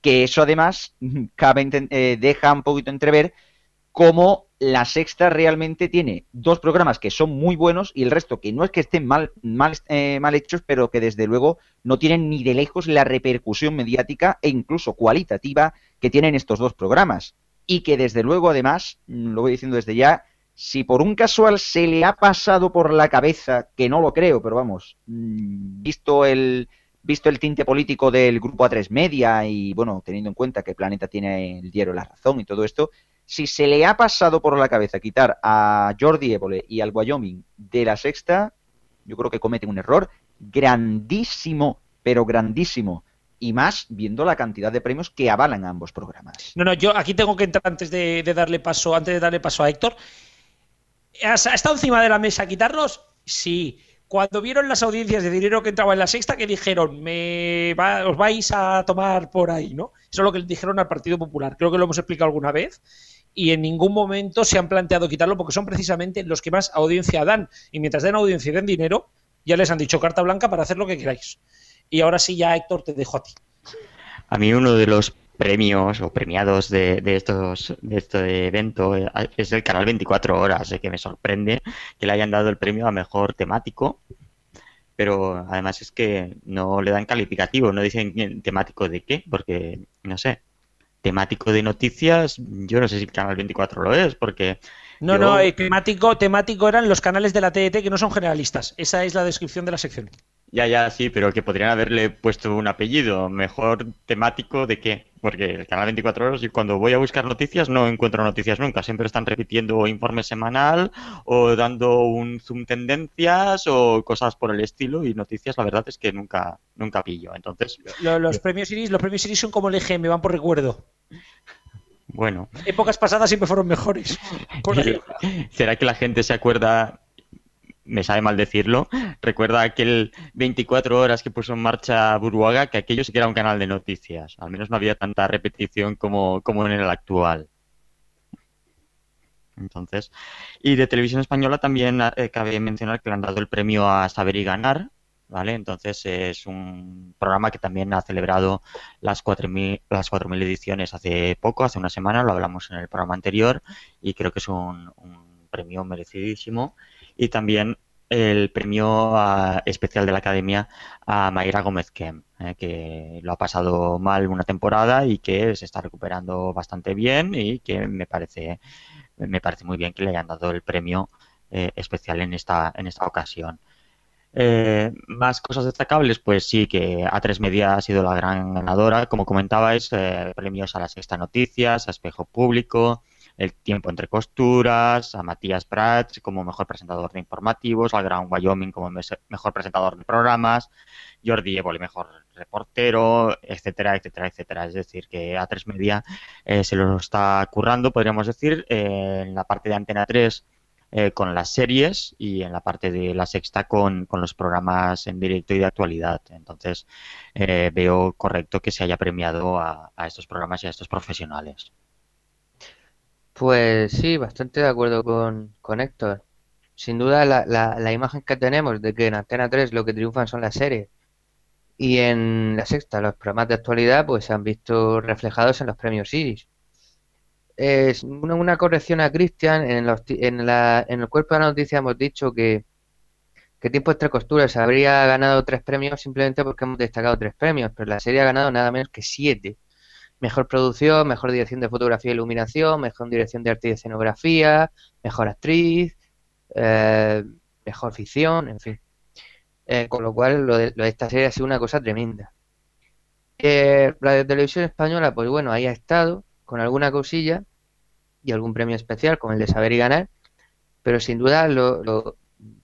Que eso además cabe, enten- eh, deja un poquito entrever cómo la sexta realmente tiene dos programas que son muy buenos y el resto que no es que estén mal, mal, eh, mal hechos, pero que desde luego no tienen ni de lejos la repercusión mediática e incluso cualitativa que tienen estos dos programas. Y que desde luego además, mm, lo voy diciendo desde ya, si por un casual se le ha pasado por la cabeza, que no lo creo, pero vamos, mm, visto el, visto el tinte político del grupo A3 Media y bueno, teniendo en cuenta que Planeta tiene el diario La Razón y todo esto, si se le ha pasado por la cabeza quitar a Jordi Évole y al Wyoming de la sexta, yo creo que cometen un error grandísimo, pero grandísimo. Y más viendo la cantidad de premios que avalan a ambos programas. No, no, yo aquí tengo que entrar antes de, de darle paso, antes de darle paso a Héctor. ¿Has- ¿Ha estado encima de la mesa quitarlos? Sí. Cuando vieron las audiencias de dinero que entraba en la sexta, que dijeron, me va- os vais a tomar por ahí, ¿no? Eso es lo que dijeron al Partido Popular. Creo que lo hemos explicado alguna vez. Y en ningún momento se han planteado quitarlo porque son precisamente los que más audiencia dan. Y mientras den audiencia y den dinero, ya les han dicho carta blanca para hacer lo que queráis. Y ahora sí, ya Héctor, te dejo a ti. A mí uno de los premios o premiados de, de estos de este evento eh, es el canal 24 horas, eh, que me sorprende que le hayan dado el premio a mejor temático, pero además es que no le dan calificativo, no dicen temático de qué, porque no sé, temático de noticias, yo no sé si el canal 24 lo es, porque No, Yo- no, eh, temático, temático eran los canales de la TET que no son generalistas. Esa es la descripción de la sección. Ya, ya, sí, pero que podrían haberle puesto un apellido. Mejor temático de qué. Porque el canal 24 horas, y cuando voy a buscar noticias, no encuentro noticias nunca. Siempre están repitiendo informe semanal o dando un zoom tendencias o cosas por el estilo. Y noticias, la verdad es que nunca, nunca pillo. Entonces, Lo- Los, premios Iris, los premios Iris son como el EGM, van por recuerdo. bueno, Épocas pasadas siempre fueron mejores. ¿será que la gente se acuerda me sabe mal decirlo, recuerda aquel 24 horas que puso en marcha Buruaga, que aquello sí que era un canal de noticias. Al menos no había tanta repetición como, como en el actual. Entonces, y de televisión española también eh, cabe mencionar que le han dado el premio a Saber y Ganar, ¿vale? Entonces es un programa que también ha celebrado las 4.000 las 4.000 ediciones hace poco, hace una semana, lo hablamos en el programa anterior y creo que es un, un premio merecidísimo. Y también el premio a- especial de la Academia a Mayra Gómez Kem, eh, que lo ha pasado mal una temporada y que se está recuperando bastante bien y que me parece me parece muy bien que le hayan dado el premio eh, especial en esta en esta ocasión. Eh, más cosas destacables, pues sí que A3 Media ha sido la gran ganadora, como comentabais, eh, premios a la Sexta Noticias, a Espejo Público, El Tiempo entre Costuras, a Matías Prats como mejor presentador de informativos, al Gran Wyoming como mejor presentador de programas, Jordi Évole mejor reportero, etcétera, etcétera, etcétera. Es decir, que A3 Media eh, se lo está currando, podríamos decir, eh, en la parte de Antena 3 eh, con las series y en la parte de la sexta con, con los programas en directo y de actualidad. Entonces, eh, veo correcto que se haya premiado a, a estos programas y a estos profesionales. Pues sí, bastante de acuerdo con, con Héctor. Sin duda, la, la, la imagen que tenemos de que en Antena 3 lo que triunfan son las series y en la sexta los programas de actualidad pues se han visto reflejados en los premios Iris. Es una, una corrección a Cristian, en, los en, la, en el cuerpo de la noticia hemos dicho que, que Tiempo entre costuras habría ganado tres premios simplemente porque hemos destacado tres premios, pero la serie ha ganado nada menos que siete. Mejor producción, mejor dirección de fotografía e iluminación, mejor dirección de arte y escenografía, mejor actriz, eh, mejor ficción, en fin. Eh, con lo cual, lo de, lo de esta serie ha sido una cosa tremenda. Eh, Radio Televisión Española, pues bueno, ahí ha estado, con alguna cosilla y algún premio especial, como el de Saber y Ganar, pero sin duda lo, lo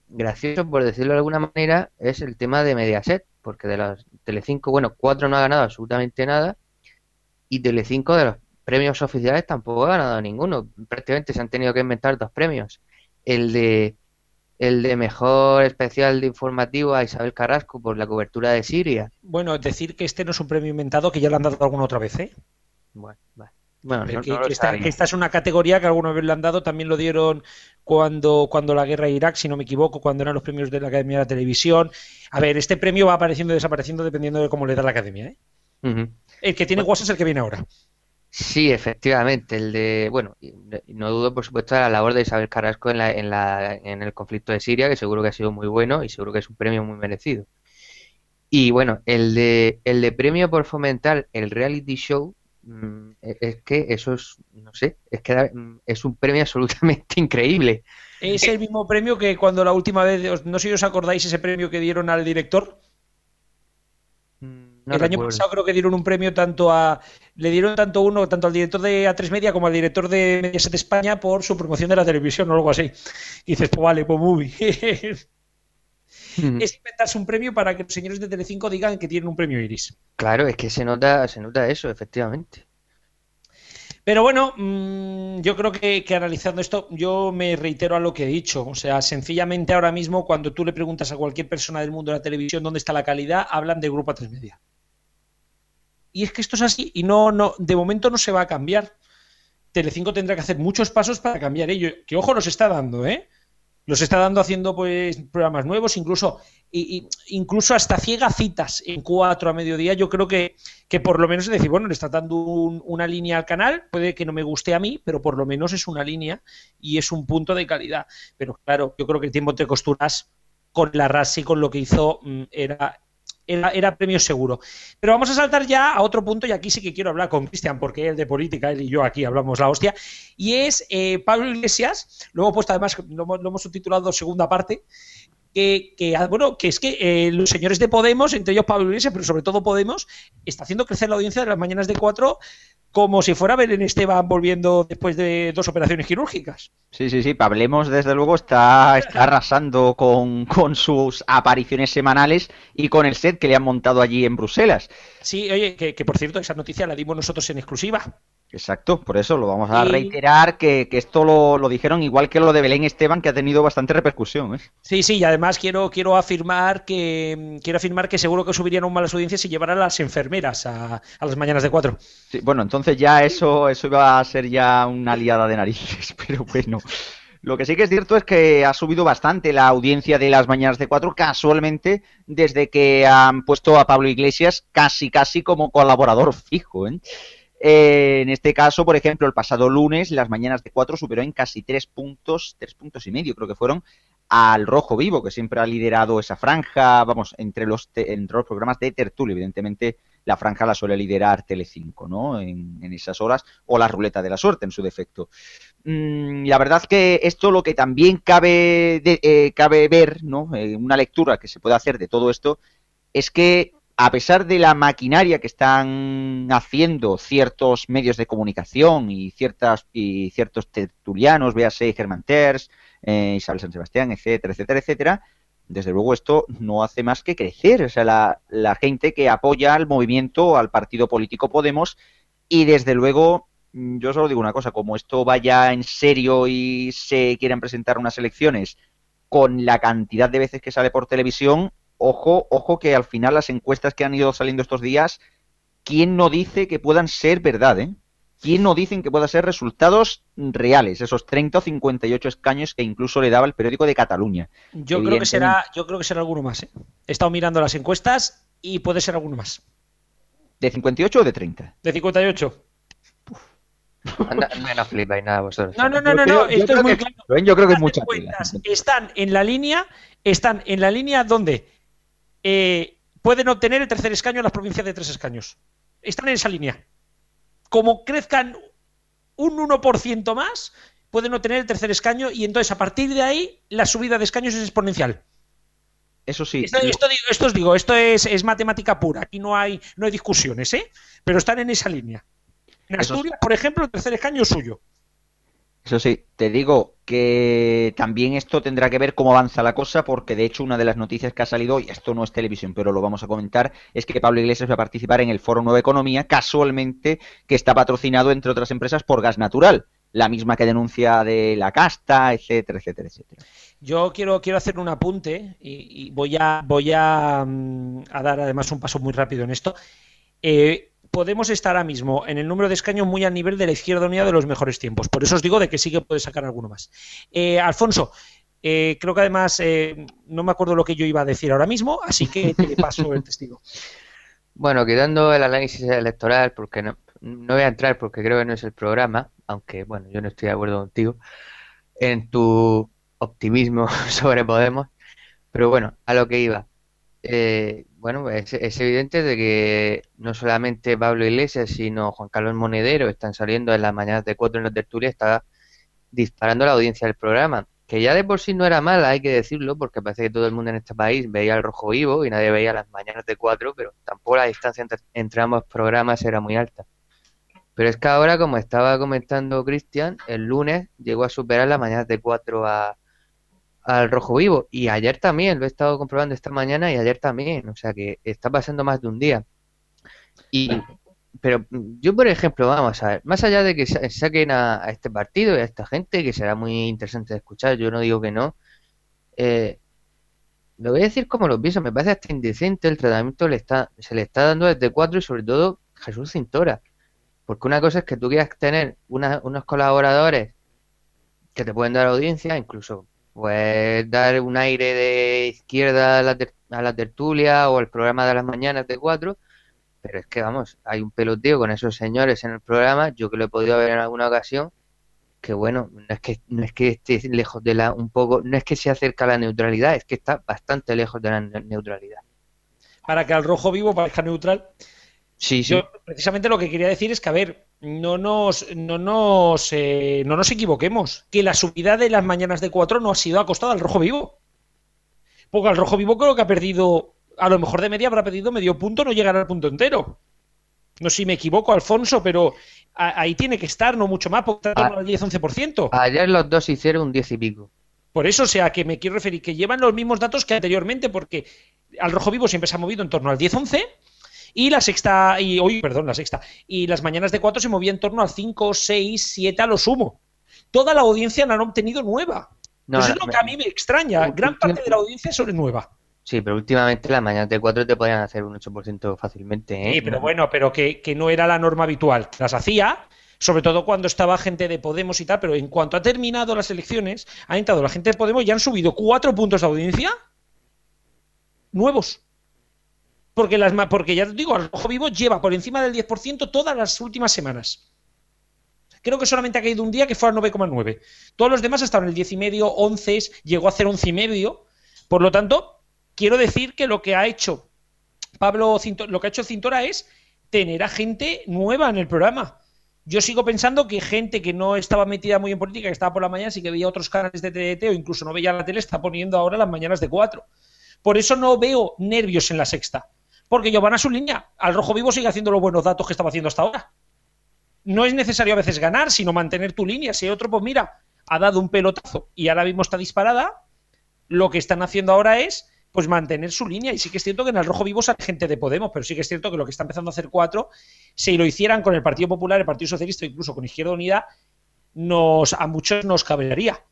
gracioso, por decirlo de alguna manera, es el tema de Mediaset, porque de los Telecinco, bueno, cuatro no ha ganado absolutamente nada, y Telecinco de los premios oficiales tampoco ha ganado ninguno. Prácticamente se han tenido que inventar dos premios. El de el de mejor especial de informativo a Isabel Carrasco por la cobertura de Siria. Bueno, decir que este no es un premio inventado, que ya lo han dado alguna otra vez, ¿eh? Bueno, vale. Bueno, no- que, no lo que esta, sabía. que esta es una categoría que alguna vez le han dado, también lo dieron cuando, cuando la guerra de Irak, si no me equivoco, cuando eran los premios de la Academia de la Televisión. A ver, este premio va apareciendo y desapareciendo dependiendo de cómo le da la Academia, ¿eh? El que tiene WhatsApp es el que viene ahora. Sí, efectivamente, el de, bueno, no dudo por supuesto de la labor de Isabel Carrasco en la, en la, en el conflicto de Siria, que seguro que ha sido muy bueno y seguro que es un premio muy merecido. Y bueno, el de, el de premio por fomentar el reality show, mm, e- es que eso es, no sé, es que mm, es un premio absolutamente increíble. Es el mismo premio que cuando la última vez, no sé si os acordáis ese premio que dieron al director. Mm, No el año pasado creo que dieron un premio tanto a. Le dieron tanto uno, tanto al director de A3 Media como al director de Mediaset España por su promoción de la televisión o algo así. Y dices, pues vale, pues muy bien. Ujú. es inventarse un premio para que los señores de Telecinco digan que tienen un premio Iris. Claro, es que se nota, se nota eso, efectivamente. Pero bueno, mm, yo creo que, que analizando esto, yo me reitero a lo que he dicho. O sea, sencillamente ahora mismo, cuando tú le preguntas a cualquier persona del mundo de la televisión dónde está la calidad, hablan del grupo A3 Media. Y es que esto es así y no, no, de momento no se va a cambiar. Telecinco tendrá que hacer muchos pasos para cambiar ello. Que ojo los está dando, ¿eh? Los está dando haciendo pues programas nuevos, incluso, y, incluso hasta ciega citas en cuatro a mediodía. Yo creo que, que por lo menos es decir, bueno, le está dando un- una línea al canal, puede que no me guste a mí, pero por lo menos es una línea y es un punto de calidad. Pero claro, yo creo que el tiempo entre costuras con la RAS y con lo que hizo mm, era, era, era premio seguro. Pero vamos a saltar ya a otro punto y aquí sí que quiero hablar con Cristian porque él de política, él y yo aquí hablamos la hostia. Y es eh, Pablo Iglesias, lo hemos puesto además, lo hemos, lo hemos subtitulado segunda parte, que, que, ah, bueno, que es que eh, los señores de Podemos, entre ellos Pablo Iglesias, pero sobre todo Podemos, está haciendo crecer la audiencia de las mañanas de cuatro como si fuera Belén Esteban volviendo después de dos operaciones quirúrgicas. Sí, sí, sí, Pablemos desde luego está, está arrasando con, con sus apariciones semanales y con el set que le han montado allí en Bruselas. Sí, oye, que, que por cierto, esa noticia la dimos nosotros en exclusiva. Exacto, por eso lo vamos a Y- reiterar que, que esto lo, lo dijeron igual que lo de Belén Esteban, que ha tenido bastante repercusión. ¿eh? Sí, sí, y además quiero, quiero afirmar que quiero afirmar que seguro que subirían aún más las audiencias si llevaran a las enfermeras a, a las mañanas de cuatro. Sí, bueno, entonces ya eso, eso iba a ser ya una liada de narices, pero bueno. Lo que sí que es cierto es que ha subido bastante la audiencia de las mañanas de cuatro, casualmente, desde que han puesto a Pablo Iglesias casi, casi como colaborador fijo. ¿eh? Eh, en este caso, por ejemplo, el pasado lunes, las mañanas de cuatro superó en casi tres puntos, tres puntos y medio, creo que fueron, al Rojo Vivo, que siempre ha liderado esa franja, vamos, entre los, te- entre los programas de tertulia, evidentemente la franja la suele liderar Telecinco, ¿no? En, esas horas, o la ruleta de la suerte, en su defecto. Mm, la verdad que esto lo que también cabe, eh, cabe ver, ¿no? Eh, una lectura que se puede hacer de todo esto, es que a pesar de la maquinaria que están haciendo ciertos medios de comunicación y ciertas y ciertos tertulianos, véase Germán Terz, eh, Isabel San Sebastián, etcétera, etcétera, etcétera, desde luego esto no hace más que crecer. O sea, la, la gente que apoya al movimiento, al partido político Podemos, y desde luego, mm, yo solo digo una cosa, como esto vaya en serio y se quieran presentar unas elecciones con la cantidad de veces que sale por televisión, ojo, ojo que al final las encuestas que han ido saliendo estos días, ¿quién no dice que puedan ser verdad, eh? ¿Quién no dicen que puedan ser resultados reales, esos 30 o 58 escaños que incluso le daba el periódico de Cataluña? Yo creo que será, yo creo que será alguno más. ¿eh? He estado mirando las encuestas y puede ser alguno más. ¿De 58 o de 30? De 58. Anda, no flipáis nada vosotros. No, no, no, no, no, yo esto es muy que- claro. Rubén, yo creo que es Las mucha tela. Están en la línea, están en la línea donde eh, pueden obtener el tercer escaño en las provincias de tres escaños. Están en esa línea. Como crezcan un 1% más, pueden obtener el tercer escaño y entonces a partir de ahí la subida de escaños es exponencial. Eso sí, Esto, esto digo- esto os digo, esto es, es matemática pura, aquí no hay, no hay discusiones, ¿eh? Pero están en esa línea. En Asturias, por ejemplo, el tercer escaño es suyo. Eso sí, te digo que también esto tendrá que ver cómo avanza la cosa, porque de hecho una de las noticias que ha salido, y esto no es televisión, pero lo vamos a comentar, es que Pablo Iglesias va a participar en el Foro Nueva Economía, casualmente que está patrocinado, entre otras empresas, por Gas Natural, la misma que denuncia de la casta, etcétera, etcétera, etcétera. Yo quiero, quiero hacer un apunte y, voy, a, voy a, mm, a dar además un paso muy rápido en esto. Eh, podemos estar ahora mismo en el número de escaños muy al nivel de la izquierda unida de los mejores tiempos. Por eso os digo de que sí que puede sacar alguno más. Eh, Alfonso, eh, creo que además eh, no me acuerdo lo que yo iba a decir ahora mismo, así que te paso el testigo. Bueno, quitando el análisis electoral, porque no, no voy a entrar porque creo que no es el programa, aunque bueno, yo no estoy de acuerdo contigo, en tu optimismo sobre Podemos, pero bueno, a lo que iba. Eh, bueno, es, es evidente de que no solamente Pablo Iglesias, sino Juan Carlos Monedero están saliendo en las mañanas de cuatro en la tertulia, está disparando la audiencia del programa, que ya de por sí no era mala, hay que decirlo, porque parece que todo el mundo en este país veía el rojo vivo y nadie veía las mañanas de cuatro, pero tampoco la distancia entre, ambos programas era muy alta. Pero es que ahora, como estaba comentando Cristian, el lunes llegó a superar las mañanas de 4 a, al rojo vivo. Y ayer también, lo he estado comprobando esta mañana y ayer también. O sea que está pasando más de un día. Y, pero yo, por ejemplo, vamos a ver, más allá de que sa- saquen a, a este partido y a esta gente, que será muy interesante de escuchar, yo no digo que no, eh, lo voy a decir como lo pienso, me parece hasta indecente el tratamiento le está, se le está dando desde cuatro y sobre todo Jesús Cintora. Porque una cosa es que tú quieras tener una- unos colaboradores que te pueden dar audiencia, incluso puedes dar un aire de izquierda a la, ter- a la tertulia o al programa de las mañanas de cuatro, pero es que vamos, hay un peloteo con esos señores en el programa, yo que lo he podido ver en alguna ocasión, que bueno, no es que, no es que esté lejos de la, un poco, no es que se acerca a la neutralidad, es que está bastante lejos de la ne- neutralidad. Para que al rojo vivo parezca neutral, Sí, sí. Yo precisamente lo que quería decir es que, a ver, no nos, no nos, eh, no nos equivoquemos, que la subida de las mañanas de 4 no ha sido a costa del rojo vivo. Porque al rojo vivo creo que ha perdido, a lo mejor de media habrá perdido medio punto, no llegará al punto entero. No sé si me equivoco, Alfonso, pero a- ahí tiene que estar, no mucho más, porque está torno Ah. al 10-11%. Ayer los dos hicieron un diez y pico. Por eso, o sea, que me quiero referir que llevan los mismos datos que anteriormente, porque al rojo vivo siempre se ha movido en torno al 10-11 Y la sexta, y hoy, perdón, la sexta. Y las mañanas de 4 se movía en torno al 5, 6, 7 a lo sumo. Toda la audiencia la han obtenido nueva. No, Eso no, es lo que a mí me extraña. Gran parte de la audiencia es sobre nueva. Sí, pero últimamente las mañanas de 4 te podían hacer un 8% fácilmente, ¿eh? Sí, pero bueno, pero que, que no era la norma habitual. Las hacía, sobre todo cuando estaba gente de Podemos y tal, pero en cuanto ha terminado las elecciones, ha entrado la gente de Podemos y han subido cuatro puntos de audiencia nuevos. Porque, las, porque ya te digo, al Rojo Vivo lleva por encima del 10% todas las últimas semanas. Creo que solamente ha caído un día que fue al 9,9. Todos los demás estaban en el 10,5, 11, llegó a hacer 11,5. Por lo tanto, quiero decir que lo que ha hecho Pablo Cinto- lo que ha hecho Cintora es tener a gente nueva en el programa. Yo sigo pensando que gente que no estaba metida muy en política, que estaba por la mañana, sí que veía otros canales de TDT o incluso no veía la tele, está poniendo ahora las mañanas de 4. Por eso no veo nervios en la sexta. Porque ellos van a su línea. Al rojo vivo sigue haciendo los buenos datos que estaba haciendo hasta ahora. No es necesario a veces ganar, sino mantener tu línea. Si otro, pues mira, ha dado un pelotazo y ahora mismo está disparada, lo que están haciendo ahora es pues mantener su línea. Y sí que es cierto que en el Rojo Vivo sale gente de Podemos, pero sí que es cierto que lo que está empezando a hacer cuatro, si lo hicieran con el Partido Popular, el Partido Socialista, incluso con Izquierda Unida, nos, a muchos nos cabrearía.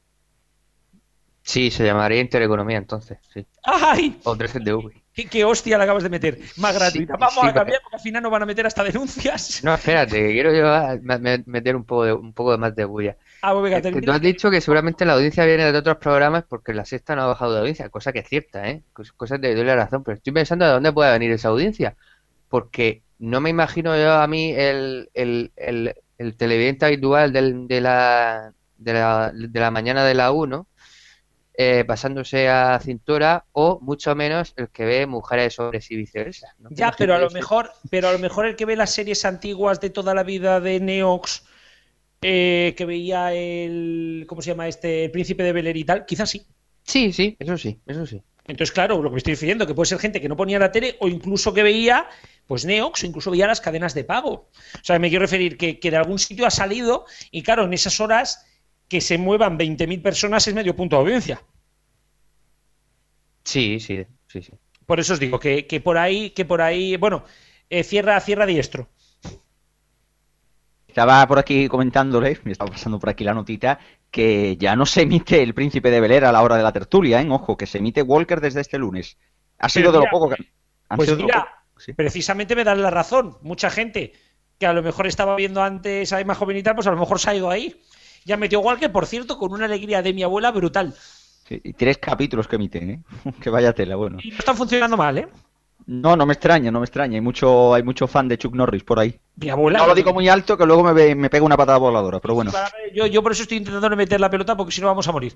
Sí, se llamaría Intereconomía entonces, sí. ¡Ay! O 13DV. ¿Qué, qué hostia le acabas de meter? Más gratuita. Sí, Vamos sí, a cambiar porque al final nos van a meter hasta denuncias. No, espérate, que quiero yo a- me- me- meter un poco de, un poco más de bulla. Ah, pues venga, que tú has dicho que seguramente la audiencia viene de otros programas porque la sexta no ha bajado de audiencia, cosa que es cierta, ¿eh? Cos- Cosa que te doy la razón, pero estoy pensando de dónde puede venir esa audiencia. Porque no me imagino yo a mí el, el, el, el televidente habitual del- de la, de la, de la mañana de la 1 eh, pasándose a cintura o mucho menos el que ve mujeres hombres y viceversa. ¿no? Ya, pero a lo mejor, pero a lo mejor el que ve las series antiguas de toda la vida de Neox, eh, que veía el, ¿cómo se llama este? El Príncipe de Bel Air y tal, quizás sí. Sí, sí, eso sí, eso sí. Entonces, claro, lo que me estoy refiriendo, que puede ser gente que no ponía la tele o incluso que veía, pues Neox o incluso veía las cadenas de pago. O sea, me quiero referir que, que de algún sitio ha salido y claro, en esas horas que se muevan 20.000 personas es medio punto de audiencia. Sí, sí, sí, sí. Por eso os digo que, que por ahí, que por ahí, bueno, eh, cierra, cierra diestro. Estaba por aquí comentándole, me estaba pasando por aquí la notita, que ya no se emite el Príncipe de Bel Air a la hora de la tertulia, ¿eh? Ojo, que se emite Walker desde este lunes. Ha sido de lo poco que... han Pues mira, poco- sí. precisamente me dan la razón. Mucha gente que a lo mejor estaba viendo antes a Emma Joven y tal, pues a lo mejor se ha ido ahí. Ya metió Walker, por cierto, con una alegría de mi abuela brutal. Sí, y tres capítulos que emiten, ¿eh? que vaya tela, bueno. Y no están funcionando mal, ¿eh? No, no me extraña, no me extraña. Hay mucho, hay mucho fan de Chuck Norris por ahí. Mi abuela. No lo digo muy alto que luego me, ve- me pega una patada voladora, pero bueno. Yo, yo por eso estoy intentando no meter la pelota porque si no vamos a morir.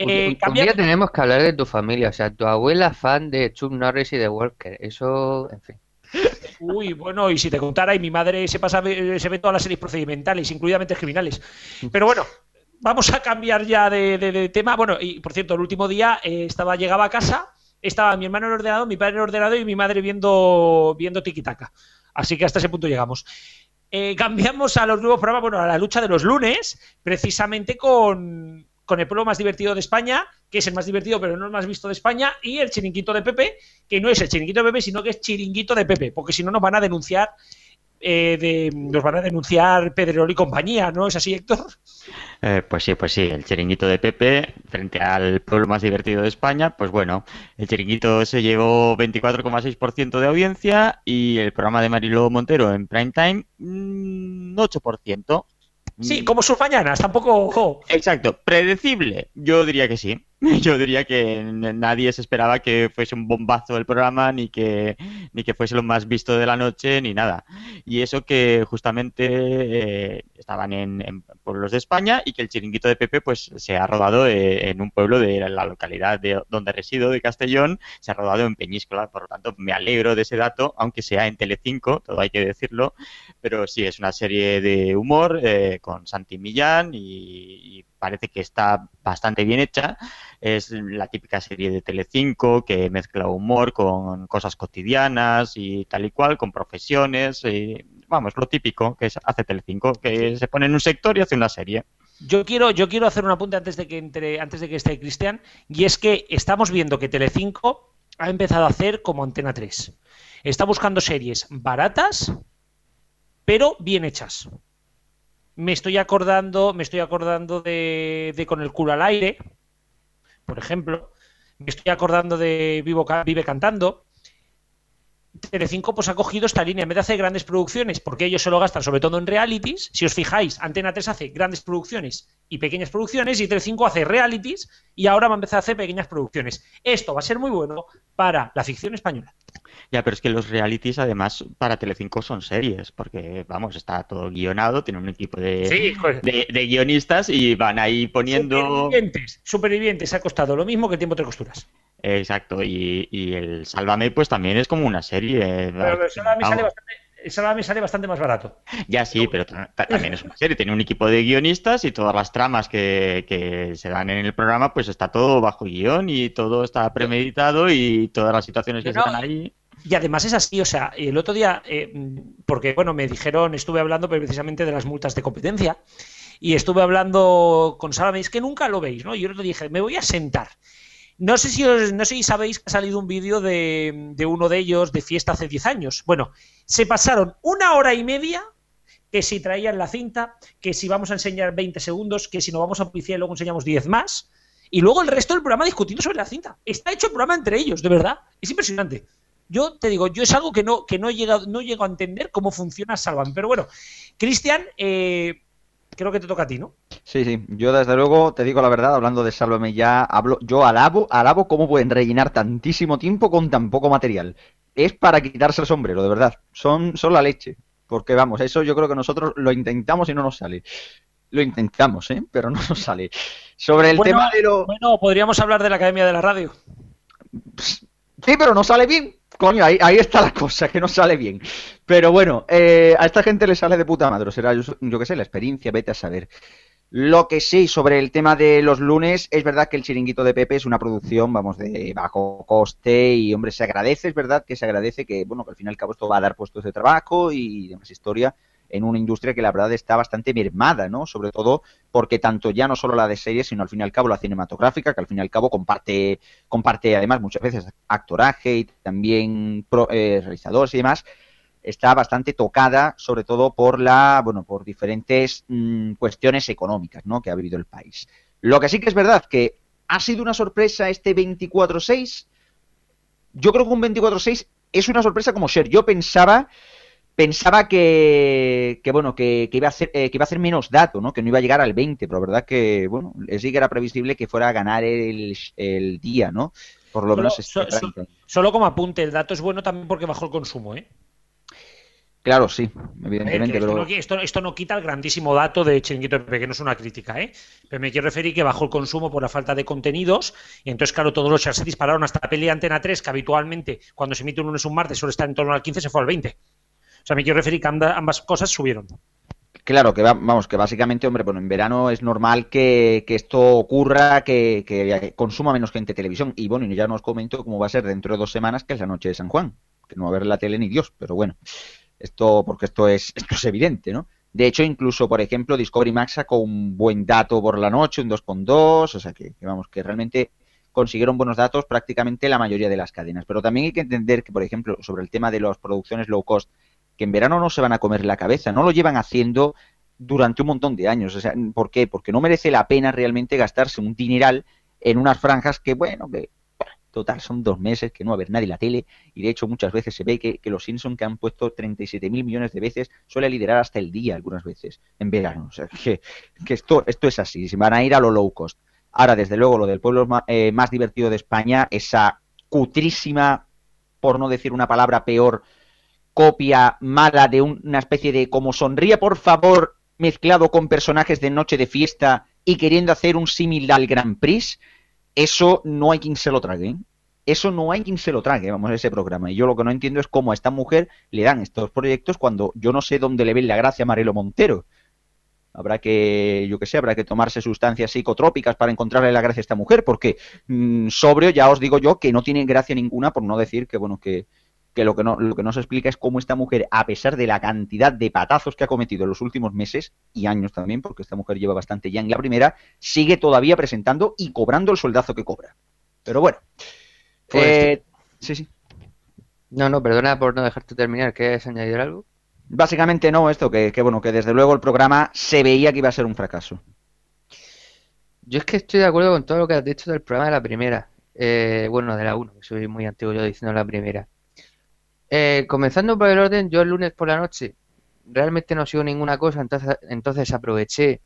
Un, Eh, un- un cambia- día tenemos que hablar de tu familia, o sea, tu abuela fan de Chuck Norris y de Walker, eso, en fin. Uy, bueno, y si te contara, y mi madre se pasa, se ve todas las series procedimentales, incluida mentes criminales. Pero bueno, vamos a cambiar ya de, tema. Bueno, y por cierto, el último día eh, estaba, llegaba a casa, estaba mi hermano en el mi padre en el y mi madre viendo, viendo Tiki-Taka. Así que hasta ese punto llegamos. Eh, cambiamos a los nuevos programas, bueno, a la lucha de los lunes, precisamente con, con el pueblo más divertido de España, que es el más divertido pero no el más visto de España, y el chiringuito de Pepe, que no es el chiringuito de Pepe, sino que es chiringuito de Pepe, porque si no nos van a denunciar, eh, de, nos van a denunciar Pedrerol y compañía, ¿no es así, Héctor? Eh, pues sí, pues sí, el chiringuito de Pepe frente al pueblo más divertido de España, pues bueno, el chiringuito se llevó 24,6% de audiencia y el programa de Mariló Montero en prime time, mm, 8%. Sí, como sus mañanas, tampoco... Exacto, predecible. Yo diría que sí. Yo diría que nadie se esperaba que fuese un bombazo el programa, ni que, ni que fuese lo más visto de la noche, ni nada. Y eso que justamente eh, estaban en, pueblos de España y que el chiringuito de Pepe pues se ha rodado eh, en un pueblo de la localidad de donde resido, de Castellón, se ha rodado en Peñíscola. Por lo tanto, me alegro de ese dato, aunque sea en Telecinco, todo hay que decirlo. Pero sí, es una serie de humor eh, con Santi Millán y parece que está bastante bien hecha. Es la típica serie de Telecinco que mezcla humor con cosas cotidianas y tal y cual, con profesiones. y, vamos, lo típico que hace Telecinco, que se pone en un sector y hace una serie. Yo quiero, yo quiero hacer un apunte antes de que entre, antes de que esté Cristian, y es que estamos viendo que Telecinco ha empezado a hacer como Antena 3. está buscando series baratas, pero bien hechas. Me estoy acordando, me estoy acordando de, de Con el culo al aire, por ejemplo. Me estoy acordando de Vivo, Vive Cantando. Telecinco pues ha cogido esta línea en vez de hacer grandes producciones, porque ellos se lo gastan sobre todo en realities. Si os fijáis, Antena 3 hace grandes producciones y pequeñas producciones y Telecinco hace realities y ahora va a empezar a hacer pequeñas producciones. Esto va a ser muy bueno para la ficción española. Ya, pero es que los realities además para Telecinco son series, porque vamos, está todo guionado, tiene un equipo de, Sí, de, de guionistas y van ahí poniendo... Supervivientes, supervivientes ha costado lo mismo que el tiempo entre costuras. Exacto, y, y el Sálvame pues también es como una serie. Pero el Sálvame sale bastante, el Sálvame sale bastante más barato. Ya sí, pero ta- ta- también es una serie. Tiene un equipo de guionistas y todas las tramas que, que se dan en el programa, pues está todo bajo guion y todo está premeditado y todas las situaciones que No, se dan ahí. Y además es así, o sea, el otro día, eh, porque bueno, me dijeron, estuve hablando precisamente de las multas de competencia y estuve hablando con Sálvame, es que nunca lo veis, ¿no? Y yo le dije, me voy a sentar. No sé si os, no sé si sabéis que ha salido un vídeo de, uno de ellos de fiesta hace 10 años. Bueno, se pasaron una hora y media que si traían la cinta, que si vamos a enseñar 20 segundos, que si nos vamos a publicidad y luego enseñamos 10 más, y luego el resto del programa discutiendo sobre la cinta. Está hecho el programa entre ellos, de verdad. Es impresionante. Yo te digo, yo es algo que no, que no he llegado, no llego a entender cómo funciona Salvan. Pero bueno, Cristian, eh, creo que te toca a ti, ¿no? Sí, sí, yo desde luego te digo la verdad, hablando de Sálvame ya, hablo, yo alabo, alabo cómo pueden rellenar tantísimo tiempo con tan poco material. Es para quitarse el sombrero, de verdad. Son, son la leche. Porque vamos, eso yo creo que nosotros lo intentamos y no nos sale. Lo intentamos, ¿eh? Pero no nos sale. Sobre el Bueno, tema de lo... Bueno, podríamos hablar de la Academia de la Radio. Sí, pero no sale bien. Coño, ahí, ahí está la cosa, que no sale bien. Pero bueno, eh, a esta gente le sale de puta madre. Será, yo, yo qué sé, la experiencia, vete a saber. Lo que sí, sobre el tema de los lunes, es verdad que el chiringuito de Pepe es una producción, vamos, de bajo coste y, hombre, se agradece, es verdad que se agradece que, bueno, que al fin y al cabo esto va a dar puestos de trabajo y demás historia en una industria que la verdad está bastante mermada, ¿no? Sobre todo porque tanto ya no solo la de series, sino al fin y al cabo la cinematográfica, que al fin y al cabo comparte, comparte además muchas veces actoraje y también pro- eh, realizadores y demás, está bastante tocada, sobre todo por la, bueno, por diferentes mm, cuestiones económicas, ¿no? Que ha vivido el país. Lo que sí que es verdad que ha sido una sorpresa este 24-6. Yo creo que un 24-6 es una sorpresa como ser. Yo pensaba pensaba que, que bueno, que, que iba a hacer, eh, que iba a hacer menos dato, ¿no? Que no iba a llegar al 20, pero la verdad que, bueno, sí que era previsible que fuera a ganar el, el día, ¿no? Por lo Solo- menos este so- so- ranking. Solo como apunte, el dato es bueno también porque bajó el consumo, ¿eh? Claro, sí, Eh, evidentemente, que esto, pero no, esto- esto no quita el grandísimo dato de Chiringuito Pepe, que no es una crítica, ¿eh? Pero me quiero referir que bajó el consumo por la falta de contenidos, y entonces, claro, todos los shares se dispararon hasta la peli de Antena 3, que habitualmente, cuando se emite un lunes o un martes, suele estar en torno al 15, se fue al 20. O sea, me quiero referir que amba- ambas cosas subieron. Claro, que va- vamos, que básicamente, hombre, bueno, en verano es normal que, que esto ocurra, que, que consuma menos gente televisión. Y bueno, ya nos comento cómo va a ser dentro de dos semanas, que es la noche de San Juan. Que no va a ver la tele ni Dios, pero bueno. Esto, porque esto es, esto es evidente, ¿no? De hecho, incluso, por ejemplo, Discovery Max sacó un buen dato por la noche, un 2.2, o sea que, que vamos, que realmente consiguieron buenos datos prácticamente la mayoría de las cadenas. Pero también hay que entender que, por ejemplo, sobre el tema de las producciones low cost, que en verano no se van a comer la cabeza, no lo llevan haciendo durante un montón de años. O sea, ¿por qué? Porque no merece la pena realmente gastarse un dineral en unas franjas que, bueno, que total, son dos meses que no va a ver nadie la tele y de hecho muchas veces se ve que, los Simpsons que han puesto 37 mil millones de veces suele liderar hasta el día algunas veces en verano. O sea, que, esto, esto es así, se van a ir a lo low cost. Ahora, desde luego, lo del pueblo ma- eh, más divertido de España, esa cutrísima, por no decir una palabra peor, copia mala de un- una especie de como sonríe por favor mezclado con personajes de noche de fiesta y queriendo hacer un símil al Grand Prix, eso no hay quien se lo trague. ¿eh? Eso no hay quien se lo trague, vamos, ese programa. Y yo lo que no entiendo es cómo a esta mujer le dan estos proyectos cuando yo no sé dónde le ven la gracia a Marelo Montero. Habrá que, yo que sé, habrá que tomarse sustancias psicotrópicas para encontrarle la gracia a esta mujer, porque mm, sobrio ya os digo yo que no tiene gracia ninguna, por no decir que, bueno, que, que lo que no lo que no se explica es cómo esta mujer, a pesar de la cantidad de patazos que ha cometido en los últimos meses y años también, porque esta mujer lleva bastante ya en la primera, sigue todavía presentando y cobrando el soldazo que cobra. Pero bueno. Pues eh, sí, sí. No, no, perdona por no dejarte terminar. ¿Quieres añadir algo? Básicamente no, esto, que, que bueno, que desde luego el programa se veía que iba a ser un fracaso. Yo es que estoy de acuerdo con todo lo que has dicho del programa de la primera. Eh, bueno, de la 1, que soy muy antiguo yo diciendo la primera. Eh, comenzando por el orden, yo el lunes por la noche realmente no sigo ninguna cosa, entonces, entonces aproveché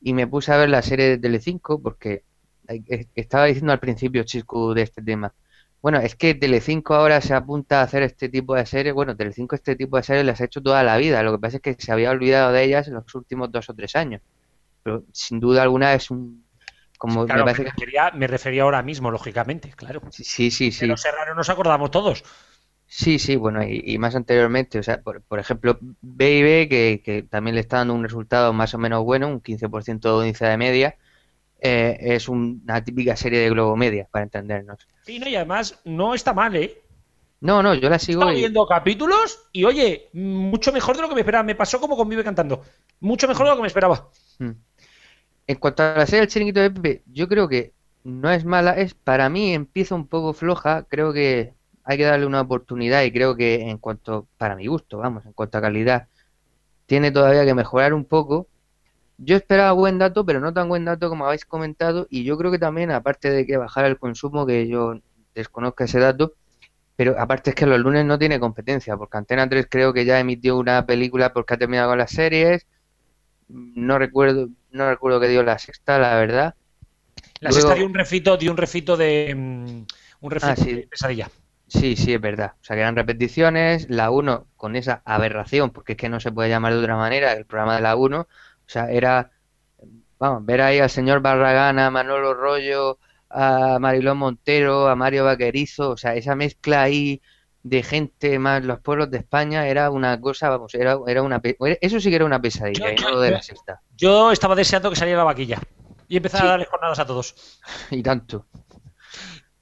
y me puse a ver la serie de Telecinco porque estaba diciendo al principio, Chisco, de este tema. Bueno, es que Telecinco ahora se apunta a hacer este tipo de series. Bueno, Telecinco este tipo de series las ha hecho toda la vida. Lo que pasa es que se había olvidado de ellas en los últimos dos o tres años. Pero sin duda alguna es un... Como Claro, me me, que... refería, me refería ahora mismo, lógicamente, claro. Sí, sí, sí. Pero Serrano nos acordamos todos. Sí, sí, bueno, y, y más anteriormente, o sea, por, por ejemplo, B&B, que, que también le está dando un resultado más o menos bueno, un 15% de audiencia de media, eh, es un- una típica serie de Globo Media, para entendernos. Sí, no, y además no está mal, ¿eh? No, no, yo la sigo Estaba y... viendo capítulos y oye, mucho mejor de lo que me esperaba. Me pasó como con Vive cantando. Mucho mejor de lo que me esperaba. Mm. En cuanto a la serie El Chiringuito de Pepe, yo creo que no es mala, es para mí empieza un poco floja, creo que hay que darle una oportunidad y creo que en cuanto, para mi gusto, vamos, en cuanto a calidad, tiene todavía que mejorar un poco. Yo esperaba buen dato, pero no tan buen dato como habéis comentado, y yo creo que también, aparte de que bajara el consumo, que yo desconozco ese dato, pero aparte es que los lunes no tiene competencia, porque Antena 3 creo que ya emitió una película porque ha terminado con las series, no recuerdo, no recuerdo que dio la sexta, la verdad. La Luego- sexta dio un refrito, dio un refrito de. mm, un Ah, sí. de pesadilla. Sí, sí, es verdad. O sea, que eran repeticiones, la 1 con esa aberración, porque es que no se puede llamar de otra manera, el programa de la 1, o sea, era, vamos, ver ahí al señor Barragán, a Manolo Rollo, a Mariló Montero, a Mario Vaquerizo, o sea, esa mezcla ahí de gente más los pueblos de España era una cosa, vamos, era, era una, eso sí que era una pesadilla, Yo- y yo- no lo de la sexta, Yo estaba deseando que saliera la vaquilla y empezar Sí. a darle jornadas a todos. y tanto.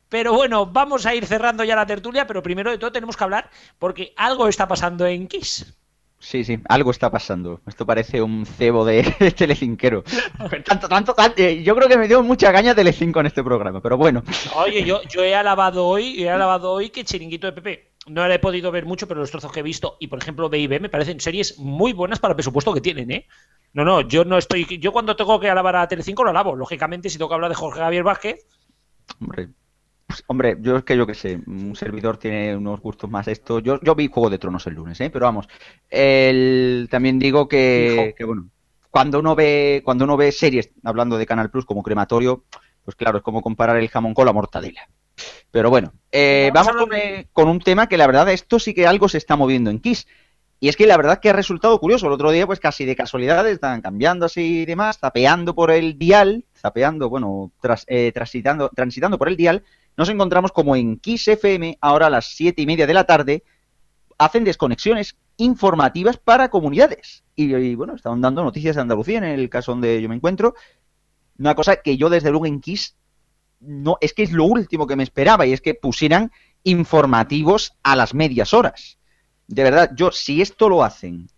Pero bueno, vamos a ir cerrando ya la tertulia, pero primero de todo tenemos que hablar porque algo está pasando en Kiss. Sí, sí, algo está pasando. Esto parece un cebo de telecinquero. Tanto, tanto, tanto, eh, yo creo que me dio mucha caña Telecinco en este programa, pero bueno. Oye, yo, yo he alabado hoy, he alabado hoy que Chiringuito de Pepe. No la he podido ver mucho, pero los trozos que he visto, y por ejemplo B&B me parecen series muy buenas para el presupuesto que tienen, ¿eh? No, no, yo no estoy. Yo cuando tengo que alabar a Telecinco lo alabo. Lógicamente, si tengo que hablar de Jorge Javier Vázquez, Hombre, hombre, yo es que yo qué sé, un servidor tiene unos gustos más esto. Yo, yo vi Juego de Tronos el lunes, ¿eh? Pero vamos, el, también digo que, que, bueno, cuando uno ve, cuando uno ve series, hablando de Canal Plus como crematorio, pues claro, es como comparar el jamón con la mortadela. Pero bueno, eh, Vamos con, eh, con un tema que la verdad esto sí que algo se está moviendo en Kiss. Y es que la verdad que ha resultado curioso. El otro día, pues casi de casualidad, estaban cambiando así y demás, zapeando por el dial, zapeando, bueno, tras, eh, transitando, transitando por el dial, nos encontramos como en Kiss FM, ahora a las siete y media de la tarde, hacen desconexiones informativas para comunidades. Y, bueno, estaban dando noticias de Andalucía, en el caso donde yo me encuentro. Una cosa que yo desde luego en Kiss no, es que es lo último que me esperaba, y es que pusieran informativos a las medias horas. De verdad, yo, si esto lo hacen,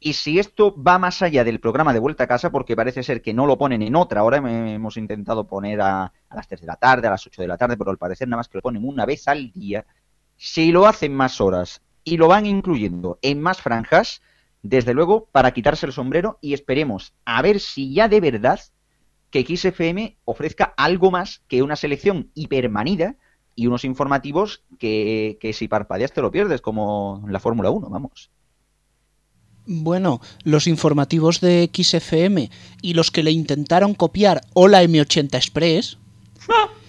y si esto va más allá del programa de vuelta a casa, porque parece ser que no lo ponen en otra hora, hemos intentado poner a, las 3 de la tarde, a las 8 de la tarde, pero al parecer nada más que lo ponen una vez al día, si lo hacen más horas y lo van incluyendo en más franjas, desde luego, para quitarse el sombrero y esperemos a ver si ya de verdad que XFM ofrezca algo más que una selección hipermanida y unos informativos que, que si parpadeas te lo pierdes, como la Fórmula 1, vamos. Bueno, los informativos de XFM y los que le intentaron copiar Hola M80 Express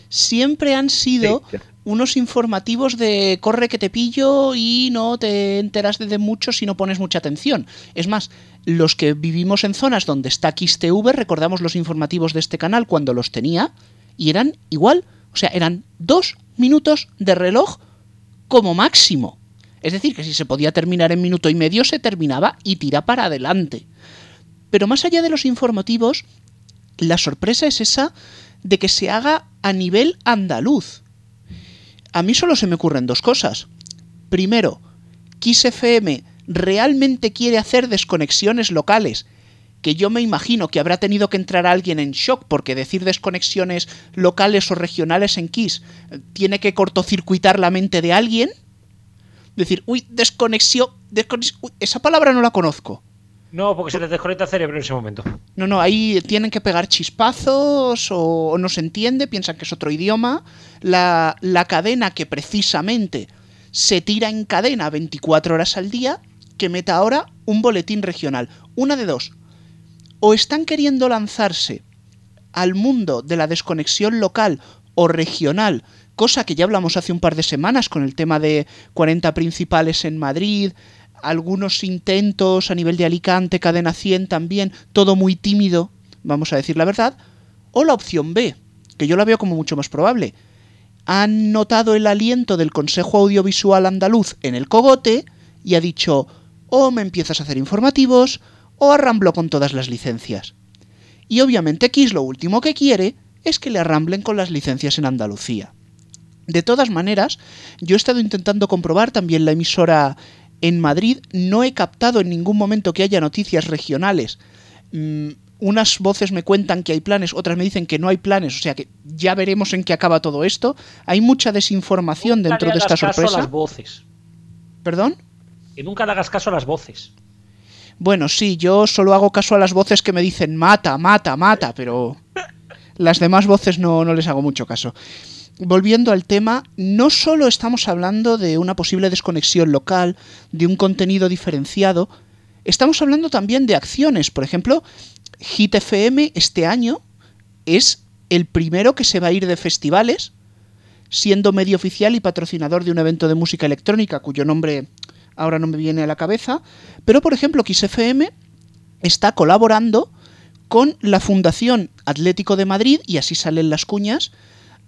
siempre han sido Sí, unos informativos de corre que te pillo y no te enteras de, de mucho si no pones mucha atención. Es más, los que vivimos en zonas donde está XTV recordamos los informativos de este canal cuando los tenía y eran igual, o sea, eran dos minutos de reloj como máximo. Es decir, que si se podía terminar en minuto y medio, se terminaba y tira para adelante. Pero más allá de los informativos, la sorpresa es esa de que se haga a nivel andaluz. A mí solo se me ocurren dos cosas. Primero, Kiss FM realmente quiere hacer desconexiones locales, que yo me imagino que habrá tenido que entrar alguien en shock porque decir desconexiones locales o regionales en Kiss tiene que cortocircuitar la mente de alguien. Decir, uy, desconexión, uy, esa palabra no la conozco. No, porque se les desconecta el cerebro en ese momento. No, no, ahí tienen que pegar chispazos o no se entiende, piensan que es otro idioma. La, la cadena que precisamente se tira en cadena 24 horas al día, que meta ahora un boletín regional. Una de dos. O están queriendo lanzarse al mundo de la desconexión local o regional, cosa que ya hablamos hace un par de semanas con el tema de 40 principales en Madrid, algunos intentos a nivel de Alicante, Cadena 100 también, todo muy tímido, vamos a decir la verdad, o la opción B, que yo la veo como mucho más probable. Han notado el aliento del Consejo Audiovisual Andaluz en el cogote y ha dicho, o me empiezas a hacer informativos, o arramblo con todas las licencias. Y obviamente Kiss lo último que quiere es que le arramblen con las licencias en Andalucía. De todas maneras, yo he estado intentando comprobar también la emisora en Madrid, no he captado en ningún momento que haya noticias regionales. Mm, unas voces me cuentan que hay planes, otras me dicen que no hay planes, o sea que ya veremos en qué acaba todo esto. Hay mucha desinformación Nunca dentro de esta hagas caso a sorpresa. las voces. ¿Perdón? Que nunca le hagas caso a las voces. Bueno, sí, yo solo hago caso a las voces que me dicen mata, mata, mata, pero las demás voces no, no les hago mucho caso. Volviendo al tema, no solo estamos hablando de una posible desconexión local, de un contenido diferenciado, estamos hablando también de acciones. Por ejemplo, Hit FM este año es el primero que se va a ir de festivales, siendo medio oficial y patrocinador de un evento de música electrónica cuyo nombre ahora no me viene a la cabeza, pero por ejemplo XFM está colaborando con la Fundación Atlético de Madrid, y así salen las cuñas,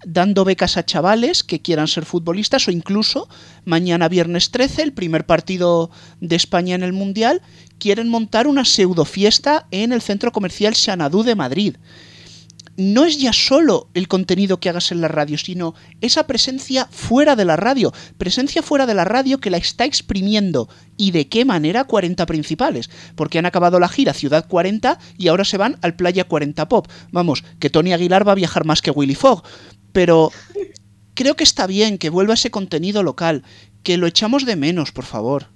dando becas a chavales que quieran ser futbolistas o incluso mañana viernes 13, el primer partido de España en el Mundial, quieren montar una pseudo fiesta en el centro comercial Xanadu de Madrid. No es ya solo el contenido que hagas en la radio, sino esa presencia fuera de la radio, presencia fuera de la radio que la está exprimiendo. Y de qué manera 40 principales, porque han acabado la gira Ciudad 40 y ahora se van al Playa 40 Pop. Vamos, que Tony Aguilar va a viajar más que Willy Fogg, pero creo que está bien que vuelva ese contenido local, que lo echamos de menos, por favor.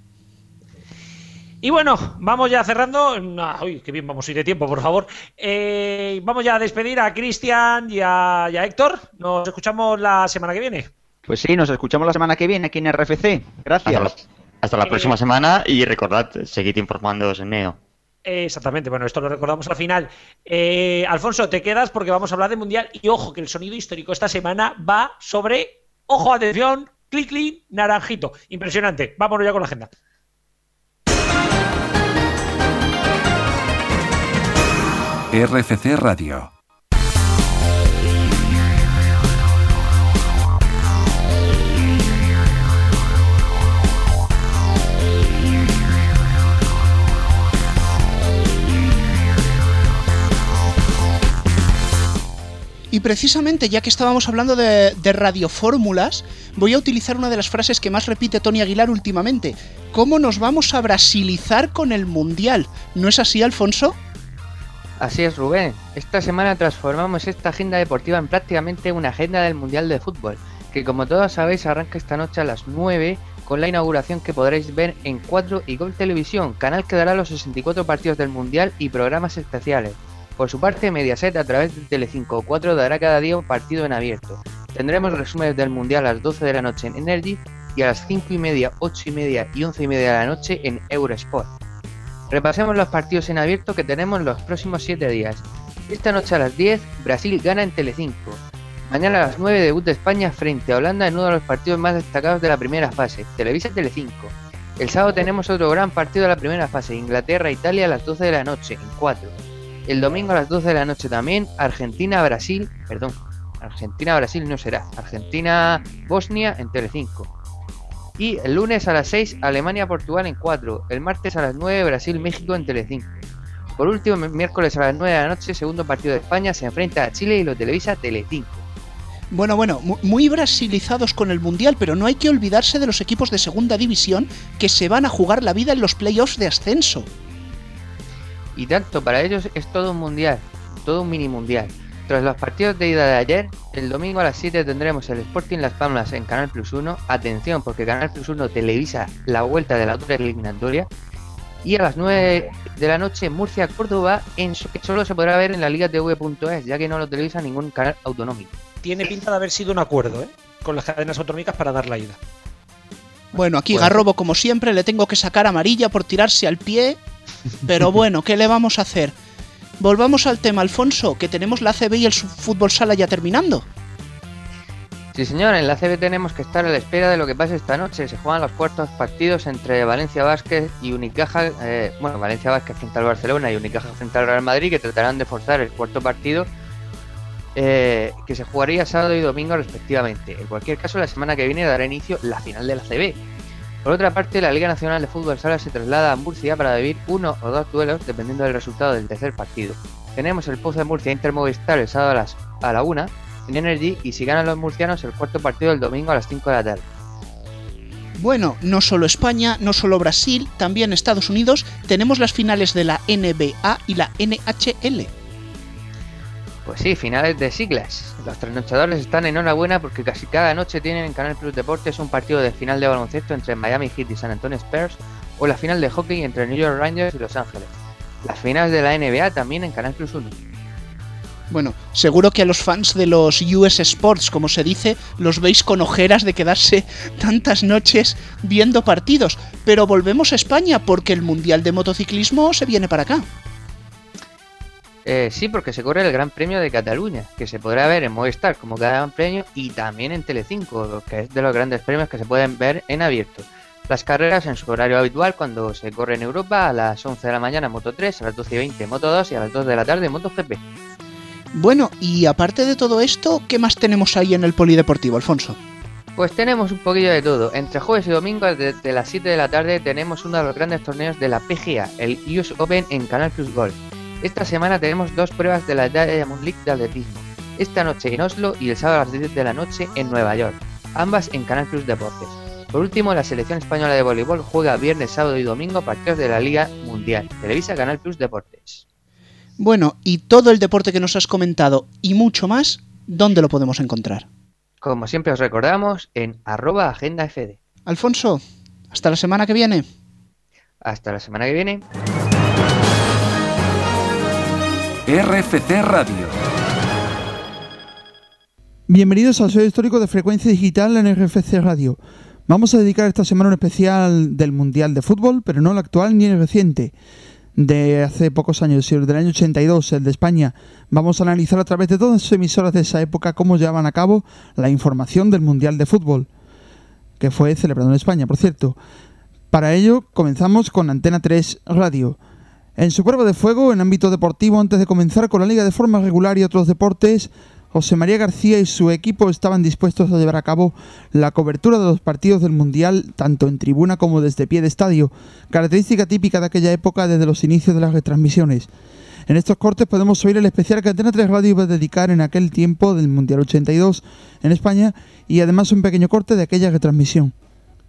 Y bueno, vamos ya cerrando. Ah, Uy, qué bien vamos a ir de tiempo, por favor. Eh, vamos ya a despedir a Cristian y a, y a Héctor. Nos escuchamos la semana que viene. Pues sí, nos escuchamos la semana que viene aquí en RFC. Hasta la, Gracias. hasta la Eh, próxima semana y recordad, seguid informándoos en Neo. Exactamente, bueno, esto lo recordamos al final. Eh, Alfonso, te quedas porque vamos a hablar de Mundial y ojo que el sonido histórico esta semana va sobre, ojo, atención, clic, clic, naranjito. Impresionante. Vámonos ya con la agenda. RFC Radio. Y precisamente, ya que estábamos hablando de, radiofórmulas, voy a utilizar una de las frases que más repite Tony Aguilar últimamente. ¿Cómo nos vamos a brasilizar con el Mundial? ¿No es así, Alfonso? Así es, Rubén. Esta semana transformamos esta agenda deportiva en prácticamente una agenda del Mundial de Fútbol, que como todos sabéis arranca esta noche a las 9 con la inauguración que podréis ver en 4 y Gol Televisión, canal que dará los 64 partidos del Mundial y programas especiales. Por su parte, Mediaset a través de Telecinco 4 dará cada día un partido en abierto. Tendremos resúmenes del Mundial a las 12 de la noche en Energy y a las 5 y media, 8 y media y 11 y media de la noche en Eurosport. Repasemos los partidos en abierto que tenemos los próximos 7 días. Esta noche a las 10, Brasil gana en Telecinco. Mañana a las 9, debut de España frente a Holanda en uno de los partidos más destacados de la primera fase, Televisa Telecinco. El sábado tenemos otro gran partido de la primera fase, Inglaterra-Italia a las 12 de la noche, en 4. El domingo a las 12 de la noche también, Argentina-Brasil, perdón, Argentina-Brasil no será, Argentina-Bosnia en Telecinco. Y el lunes a las 6, Alemania-Portugal en 4. El martes a las 9, Brasil-México en Telecinco. Por último, mi- miércoles a las 9 de la noche, segundo partido de España, se enfrenta a Chile y lo televisa Telecinco. Bueno, bueno, mu- muy brasilizados con el Mundial, pero no hay que olvidarse de los equipos de segunda división que se van a jugar la vida en los playoffs de ascenso. Y tanto, para ellos es todo un mundial, todo un mini mundial. Tras los partidos de ida de ayer, el domingo a las 7 tendremos el Sporting Las Palmas en Canal Plus 1. Atención, porque Canal Plus 1 televisa la vuelta de la otra eliminatoria. Y a las 9 de la noche, Murcia-Córdoba, en que solo se podrá ver en la liga TV.es, ya que no lo televisa ningún canal autonómico. Tiene pinta de haber sido un acuerdo, ¿eh? Con las cadenas autonómicas para dar la ida. Bueno, aquí Bueno. Garrobo, como siempre, le tengo que sacar amarilla por tirarse al pie. Pero bueno, ¿qué le vamos a hacer? Volvamos al tema, Alfonso, que tenemos la CB y el fútbol sala ya terminando. Sí, señor, en la CB tenemos que estar a la espera de lo que pase esta noche. Se juegan los cuartos partidos entre Valencia Vázquez y Unicaja. eh, bueno, Valencia Vázquez frente al Barcelona y Unicaja frente al Real Madrid, que tratarán de forzar el cuarto partido, eh, que se jugaría sábado y domingo respectivamente. En cualquier caso, la semana que viene dará inicio la final de la CB. Por otra parte, la Liga Nacional de Fútbol Sala se traslada a Murcia para vivir uno o dos duelos dependiendo del resultado del tercer partido. Tenemos el Pozo de Murcia Inter Movistar el sábado a, las, a la 1 en Energy y si ganan los murcianos el cuarto partido el domingo a las 5 de la tarde. Bueno, no solo España, no solo Brasil, también Estados Unidos, tenemos las finales de la NBA y la NHL. Pues sí, finales de siglas. Los trasnochadores están en enhorabuena porque casi cada noche tienen en Canal Plus Deportes un partido de final de baloncesto entre Miami Heat y San Antonio Spurs o la final de hockey entre New York Rangers y Los Ángeles. Las finales de la NBA también en Canal Plus 1. Bueno, seguro que a los fans de los US Sports, como se dice, los veis con ojeras de quedarse tantas noches viendo partidos. Pero volvemos a España porque el Mundial de Motociclismo se viene para acá. Eh, sí, porque se corre el Gran Premio de Cataluña, que se podrá ver en Movistar como gran premio y también en Telecinco, que es de los grandes premios que se pueden ver en abierto. Las carreras en su horario habitual cuando se corre en Europa a las 11 de la mañana Moto 3, a las 12 y 20 Moto 2 y a las 2 de la tarde Moto GP. Bueno, y aparte de todo esto, ¿qué más tenemos ahí en el Polideportivo, Alfonso? Pues tenemos un poquillo de todo. Entre jueves y domingo desde las 7 de la tarde tenemos uno de los grandes torneos de la PGA, el US Open en Canal Plus Golf. Esta semana tenemos dos pruebas de la Diamond League de atletismo. Esta noche en Oslo y el sábado a las 10 de la noche en Nueva York. Ambas en Canal Plus Deportes. Por último, la selección española de voleibol juega viernes, sábado y domingo partidos de la Liga Mundial. Televisa Canal Plus Deportes. Bueno, y todo el deporte que nos has comentado y mucho más, ¿dónde lo podemos encontrar? Como siempre os recordamos, en arroba agenda FD. Alfonso, hasta la semana que viene. Hasta la semana que viene. RFC Radio. Bienvenidos al sello histórico de frecuencia digital en RFC Radio. Vamos a dedicar esta semana un especial del Mundial de Fútbol, pero no el actual ni el reciente, de hace pocos años, del año 82, el de España. Vamos a analizar a través de todas sus emisoras de esa época cómo llevaban a cabo la información del Mundial de Fútbol, que fue celebrado en España, por cierto. Para ello, comenzamos con Antena 3 Radio. En su prueba de fuego, en ámbito deportivo, antes de comenzar con la liga de forma regular y otros deportes, José María García y su equipo estaban dispuestos a llevar a cabo la cobertura de los partidos del Mundial, tanto en tribuna como desde pie de estadio, característica típica de aquella época desde los inicios de las retransmisiones. En estos cortes podemos oír el especial que Antena 3 Radio iba a dedicar en aquel tiempo del Mundial 82 en España y además un pequeño corte de aquella retransmisión.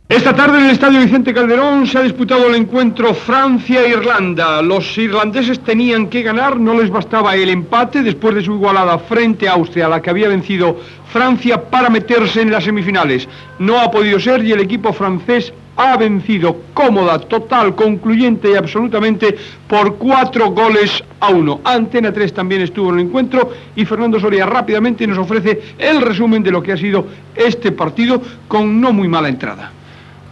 Esta tarde en el Estadio Vicente Calderón se ha disputado el encuentro Francia-Irlanda. Los irlandeses tenían que ganar, no les bastaba el empate después de su igualada frente a Austria, la que había vencido Francia para meterse en las semifinales. No ha podido ser y el equipo francés ha vencido cómoda, total, concluyente y absolutamente por cuatro goles a uno. Antena 3 también estuvo en el encuentro y Fernando Soria rápidamente nos ofrece el resumen de lo que ha sido este partido con no muy mala entrada.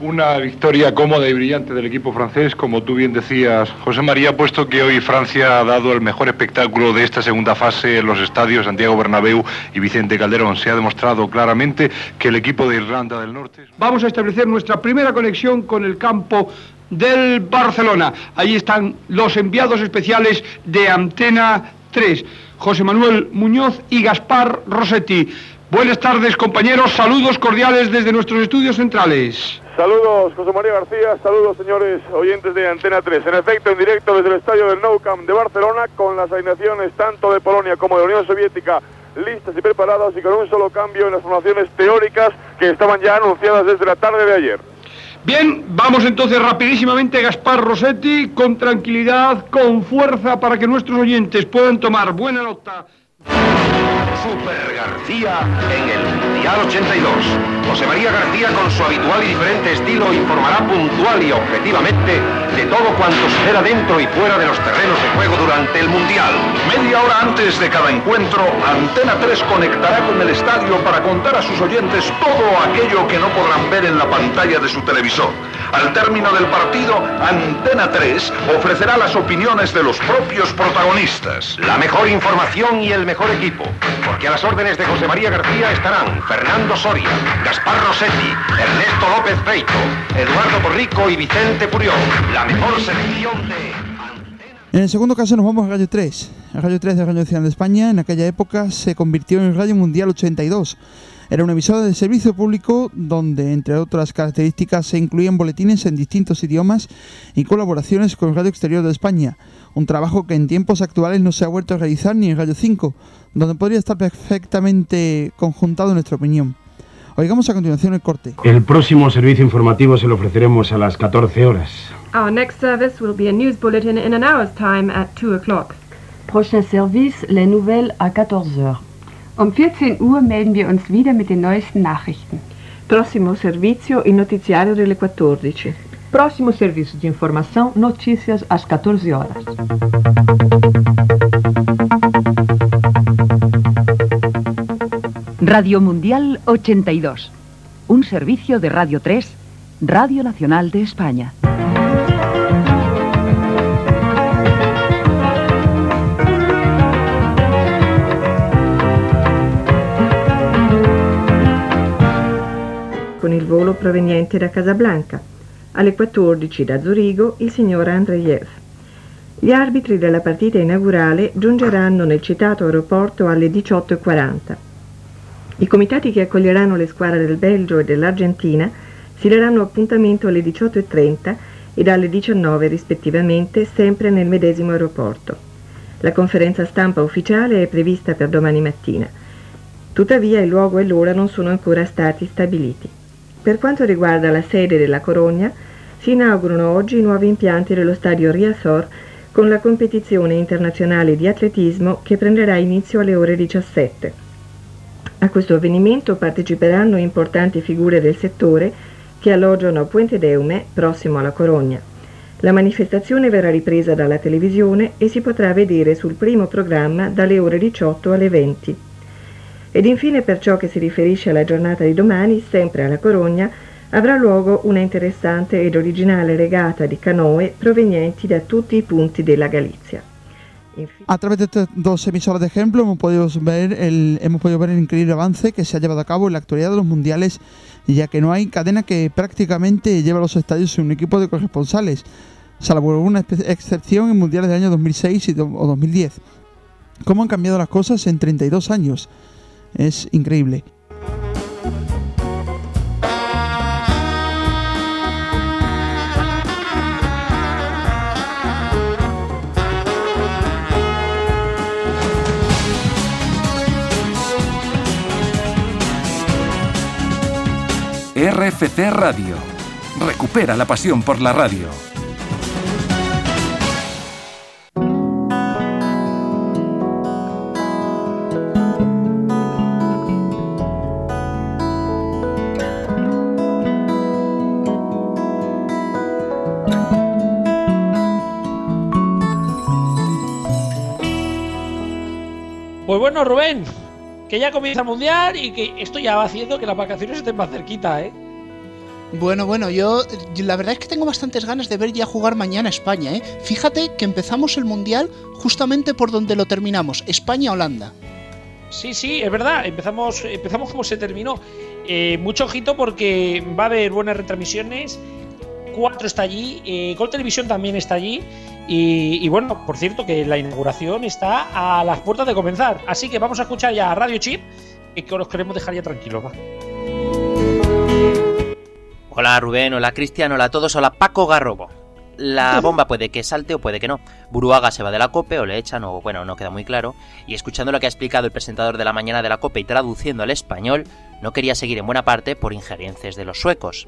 Una victoria cómoda y brillante del equipo francés, como tú bien decías, José María, puesto que hoy Francia ha dado el mejor espectáculo de esta segunda fase en los estadios Santiago Bernabéu y Vicente Calderón. Se ha demostrado claramente que el equipo de Irlanda del Norte... Vamos a establecer nuestra primera conexión con el campo del Barcelona. Ahí están los enviados especiales de Antena 3, José Manuel Muñoz y Gaspar Rossetti. Buenas tardes, compañeros. Saludos cordiales desde nuestros estudios centrales. Saludos, José María García. Saludos, señores oyentes de Antena 3. En efecto, en directo desde el estadio del Nou Camp de Barcelona, con las alineaciones tanto de Polonia como de la Unión Soviética listas y preparadas y con un solo cambio en las formaciones teóricas que estaban ya anunciadas desde la tarde de ayer. Bien, vamos entonces rapidísimamente, Gaspar Rossetti, con tranquilidad, con fuerza, para que nuestros oyentes puedan tomar buena nota Super García en el Mundial 82. José María García con su habitual y diferente estilo informará puntual y objetivamente de todo cuanto suceda dentro y fuera de los terrenos de juego durante el Mundial. Media hora antes de cada encuentro, Antena 3 conectará con el estadio para contar a sus oyentes todo aquello que no podrán ver en la pantalla de su televisor. Al término del partido, Antena 3 ofrecerá las opiniones de los propios protagonistas. La mejor información y el mejor equipo. Porque a las órdenes de José María García estarán Fernando Soria, Gaspar Rossetti, Ernesto López Feito, Eduardo Borrico y Vicente Purión. La mejor selección de... En el segundo caso nos vamos a Radio 3. El Radio 3 de Radio Nacional de España en aquella época se convirtió en Radio Mundial 82. Era una emisora de servicio público donde, entre otras características, se incluían boletines en distintos idiomas y colaboraciones con Radio Exterior de España, un trabajo que en tiempos actuales no se ha vuelto a realizar ni en Radio 5, donde podría estar perfectamente conjuntado en nuestra opinión. Oigamos a continuación el corte. El próximo servicio informativo se lo ofreceremos a las 14 horas. Our next service will be a news bulletin in an hour's time at 2 o'clock. Prochain service, les nouvelles à 14 heures. Um 14 Uhr melden wir uns wieder mit den neuesten Nachrichten. Prossimo servizio, il notiziario delle 14. Próximo serviço de informação, notícias às 14 horas. Radio Mundial 82. Un servicio de Radio 3, Radio Nacional de España. Con il volo proveniente da Casablanca. Alle 14 da Zurigo il signor Andreyev. Gli arbitri della partita inaugurale giungeranno nel citato aeroporto alle 18.40. I comitati che accoglieranno le squadre del Belgio e dell'Argentina si daranno appuntamento alle 18.30 e dalle 19 rispettivamente sempre nel medesimo aeroporto. La conferenza stampa ufficiale è prevista per domani mattina. Tuttavia il luogo e l'ora non sono ancora stati stabiliti. Per quanto riguarda la sede della Corogna, si inaugurano oggi i nuovi impianti dello stadio Riasor con la competizione internazionale di atletismo che prenderà inizio alle ore 17. A questo avvenimento parteciperanno importanti figure del settore che alloggiano a Puente Deume, prossimo alla Corogna. La manifestazione verrà ripresa dalla televisione e si potrà vedere sul primo programma dalle ore 18 alle 20. Ed infine per ciò che si riferisce alla giornata di domani, sempre alla Corogna, avrà luogo una interessante ed originale regata di canoe provenienti da tutti i punti della Galizia. A través de estas dos emisoras de ejemplo hemos podido, ver el, hemos podido ver el increíble avance que se ha llevado a cabo en la actualidad de los mundiales, ya que no hay cadena que prácticamente lleva a los estadios un equipo de corresponsales, salvo una excepción en mundiales del año 2006 y o 2010. ¿Cómo han cambiado las cosas en 32 años? Es increíble. RFC Radio. Recupera la pasión por la radio. Bueno, Rubén, que ya comienza el mundial y que esto ya va haciendo que las vacaciones estén más cerquita, ¿eh? Bueno, bueno, yo la verdad es que tengo bastantes ganas de ver ya jugar mañana España, ¿eh? Fíjate que empezamos el mundial justamente por donde lo terminamos, España-Holanda. Sí, sí, es verdad, empezamos, empezamos como se terminó. Eh, mucho ojito porque va a haber buenas retransmisiones. 4 está allí, eh, Gol Televisión también está allí. Y, y, bueno, por cierto, que la inauguración está a las puertas de comenzar. Así que vamos a escuchar ya a Radio Chip, que os queremos dejar ya tranquilos. Va. Hola Rubén, hola Cristian, hola a todos, hola Paco Garrobo. La bomba puede que salte o puede que no. Buruaga se va de la COPE o le echan o bueno, no queda muy claro. Y escuchando lo que ha explicado el presentador de la mañana de la COPE y traduciendo al español, no quería seguir en buena parte por injerencias de los suecos.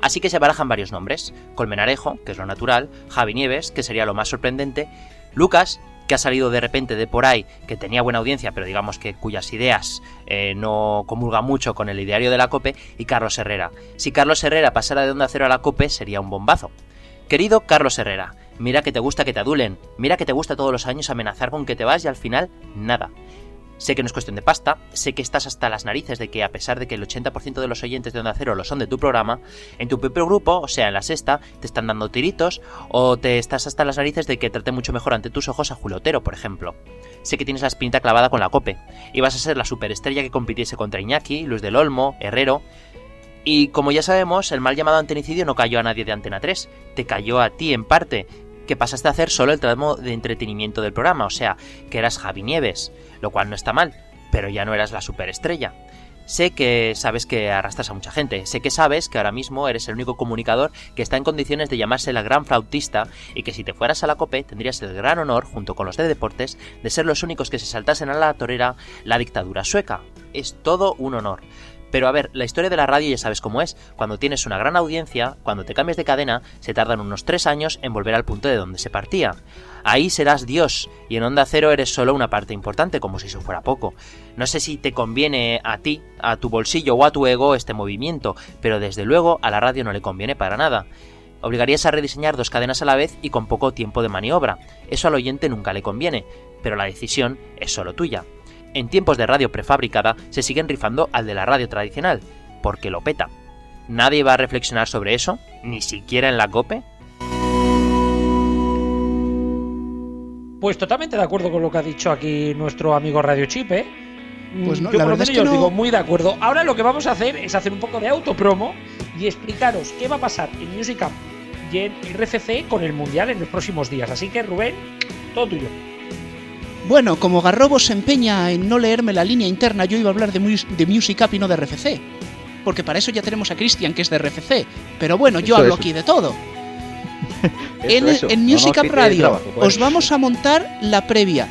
Así que se barajan varios nombres. Colmenarejo, que es lo natural, Javi Nieves, que sería lo más sorprendente, Lucas, que ha salido de repente de por ahí, que tenía buena audiencia, pero digamos que cuyas ideas eh, no comulgan mucho con el ideario de la COPE, y Carlos Herrera. Si Carlos Herrera pasara de Onda Cero a la COPE, sería un bombazo. Querido Carlos Herrera, mira que te gusta que te adulen, mira que te gusta todos los años amenazar con que te vas y al final, nada. Sé que no es cuestión de pasta, sé que estás hasta las narices de que a pesar de que el 80% de los oyentes de Onda Cero lo son de tu programa, en tu propio grupo, o sea, en la sexta, te están dando tiritos o te estás hasta las narices de que trate mucho mejor ante tus ojos a Julio Otero, por ejemplo. Sé que tienes la espinita clavada con la cope, y vas a ser la superestrella que compitiese contra Iñaki, Luis del Olmo, Herrero, y como ya sabemos, el mal llamado antenicidio no cayó a nadie de Antena 3, te cayó a ti en parte, que pasaste a hacer solo el tramo de entretenimiento del programa, o sea, que eras Javi Nieves, lo cual no está mal, pero ya no eras la superestrella. Sé que sabes que arrastras a mucha gente, sé que sabes que ahora mismo eres el único comunicador que está en condiciones de llamarse la gran flautista y que si te fueras a la COPE tendrías el gran honor, junto con los de deportes, de ser los únicos que se saltasen a la torera la dictadura sueca. Es todo un honor. Pero a ver, la historia de la radio ya sabes cómo es. Cuando tienes una gran audiencia, cuando te cambias de cadena, se tardan unos tres años en volver al punto de donde se partía. Ahí serás Dios, y en Onda Cero eres solo una parte importante, como si eso fuera poco. No sé si te conviene a ti, a tu bolsillo o a tu ego este movimiento, pero desde luego a la radio no le conviene para nada. Obligarías a rediseñar dos cadenas a la vez y con poco tiempo de maniobra. Eso al oyente nunca le conviene, pero la decisión es solo tuya en tiempos de radio prefabricada se siguen rifando al de la radio tradicional, porque lo peta. ¿Nadie va a reflexionar sobre eso? ¿Ni siquiera en la COPE? Pues totalmente de acuerdo con lo que ha dicho aquí nuestro amigo Radio Chip, ¿eh? Pues no, yo la por lo es menos que yo os no- digo muy de acuerdo. Ahora lo que vamos a hacer es hacer un poco de autopromo y explicaros qué va a pasar en Music Camp y en RFC con el Mundial en los próximos días. Así que Rubén, todo tuyo. Bueno, como Garrobo se empeña en no leerme la línea interna, yo iba a hablar de, mus- de Music Up y no de RFC. Porque para eso ya tenemos a Cristian, que es de RFC. Pero bueno, yo Eso, hablo eso. aquí de todo. en, Eso, Music Up Radio trabajo, pues. os vamos a montar la previa.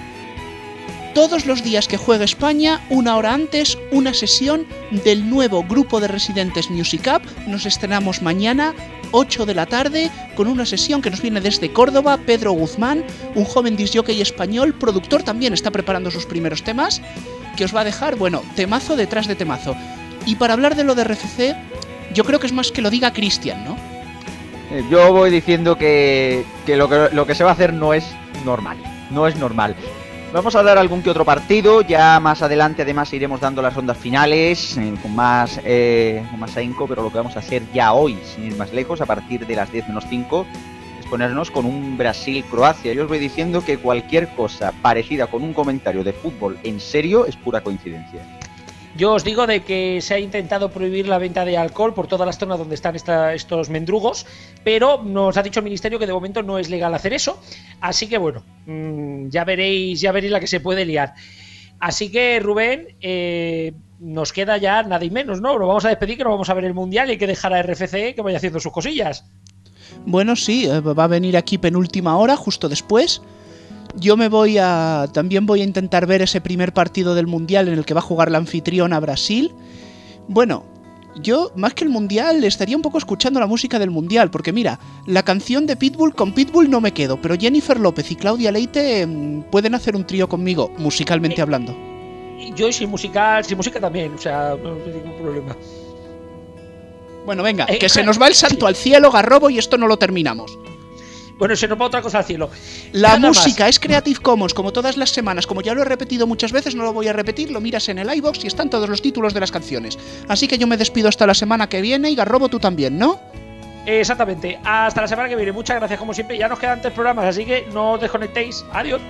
Todos los días que juegue España, una hora antes, una sesión del nuevo grupo de residentes Music Up. Nos estrenamos mañana, 8 de la tarde, con una sesión que nos viene desde Córdoba, Pedro Guzmán, un joven disjockey español, productor también está preparando sus primeros temas, que os va a dejar, bueno, temazo detrás de temazo. Y para hablar de lo de RFC, yo creo que es más que lo diga Cristian, ¿no? Eh, Yo voy diciendo que, que lo que lo que se va a hacer no es normal. No es normal. Vamos a dar algún que otro partido. Ya más adelante, además, iremos dando las rondas finales eh, con más eh, con más ahínco. Pero lo que vamos a hacer ya hoy, sin ir más lejos, a partir de las 10 menos 5, es ponernos con un Brasil-Croacia. Yo os voy diciendo que cualquier cosa parecida con un comentario de fútbol en serio es pura coincidencia. Yo os digo de que se ha intentado prohibir la venta de alcohol por todas las zonas donde están estos mendrugos, pero nos ha dicho el ministerio que de momento no es legal hacer eso. Así que bueno, mm, ya veréis, ya veréis la que se puede liar. Así que Rubén, eh, nos queda ya nada y menos, ¿no? Lo vamos a despedir que no vamos a ver el mundial y hay que dejar a RFC que vaya haciendo sus cosillas. Bueno, sí, eh, va a venir aquí penúltima hora, justo después. Yo me voy a. También voy a intentar ver ese primer partido del Mundial en el que va a jugar la anfitriona Brasil. Bueno, yo, más que el Mundial, estaría un poco escuchando la música del Mundial, porque mira, la canción de Pitbull con Pitbull no me quedo, pero Jennifer López y Claudia Leite mm, pueden hacer un trío conmigo, musicalmente hablando. Y Yo sin música, sin música también, o sea, no hay ningún problema. Bueno, venga, Eh, que se nos va el santo al cielo, Garrobo, y esto no lo terminamos. Bueno, se nos va otra cosa al cielo. La Nada más. música es Creative Commons, como todas las semanas. Como ya lo he repetido muchas veces, no lo voy a repetir. Lo miras en el iBox y están todos los títulos de las canciones. Así que yo me despido hasta la semana que viene y Garrobo tú también, ¿no? Exactamente. Hasta la semana que viene. Muchas gracias como siempre. Ya nos quedan tres programas, así que no os desconectéis. Adiós.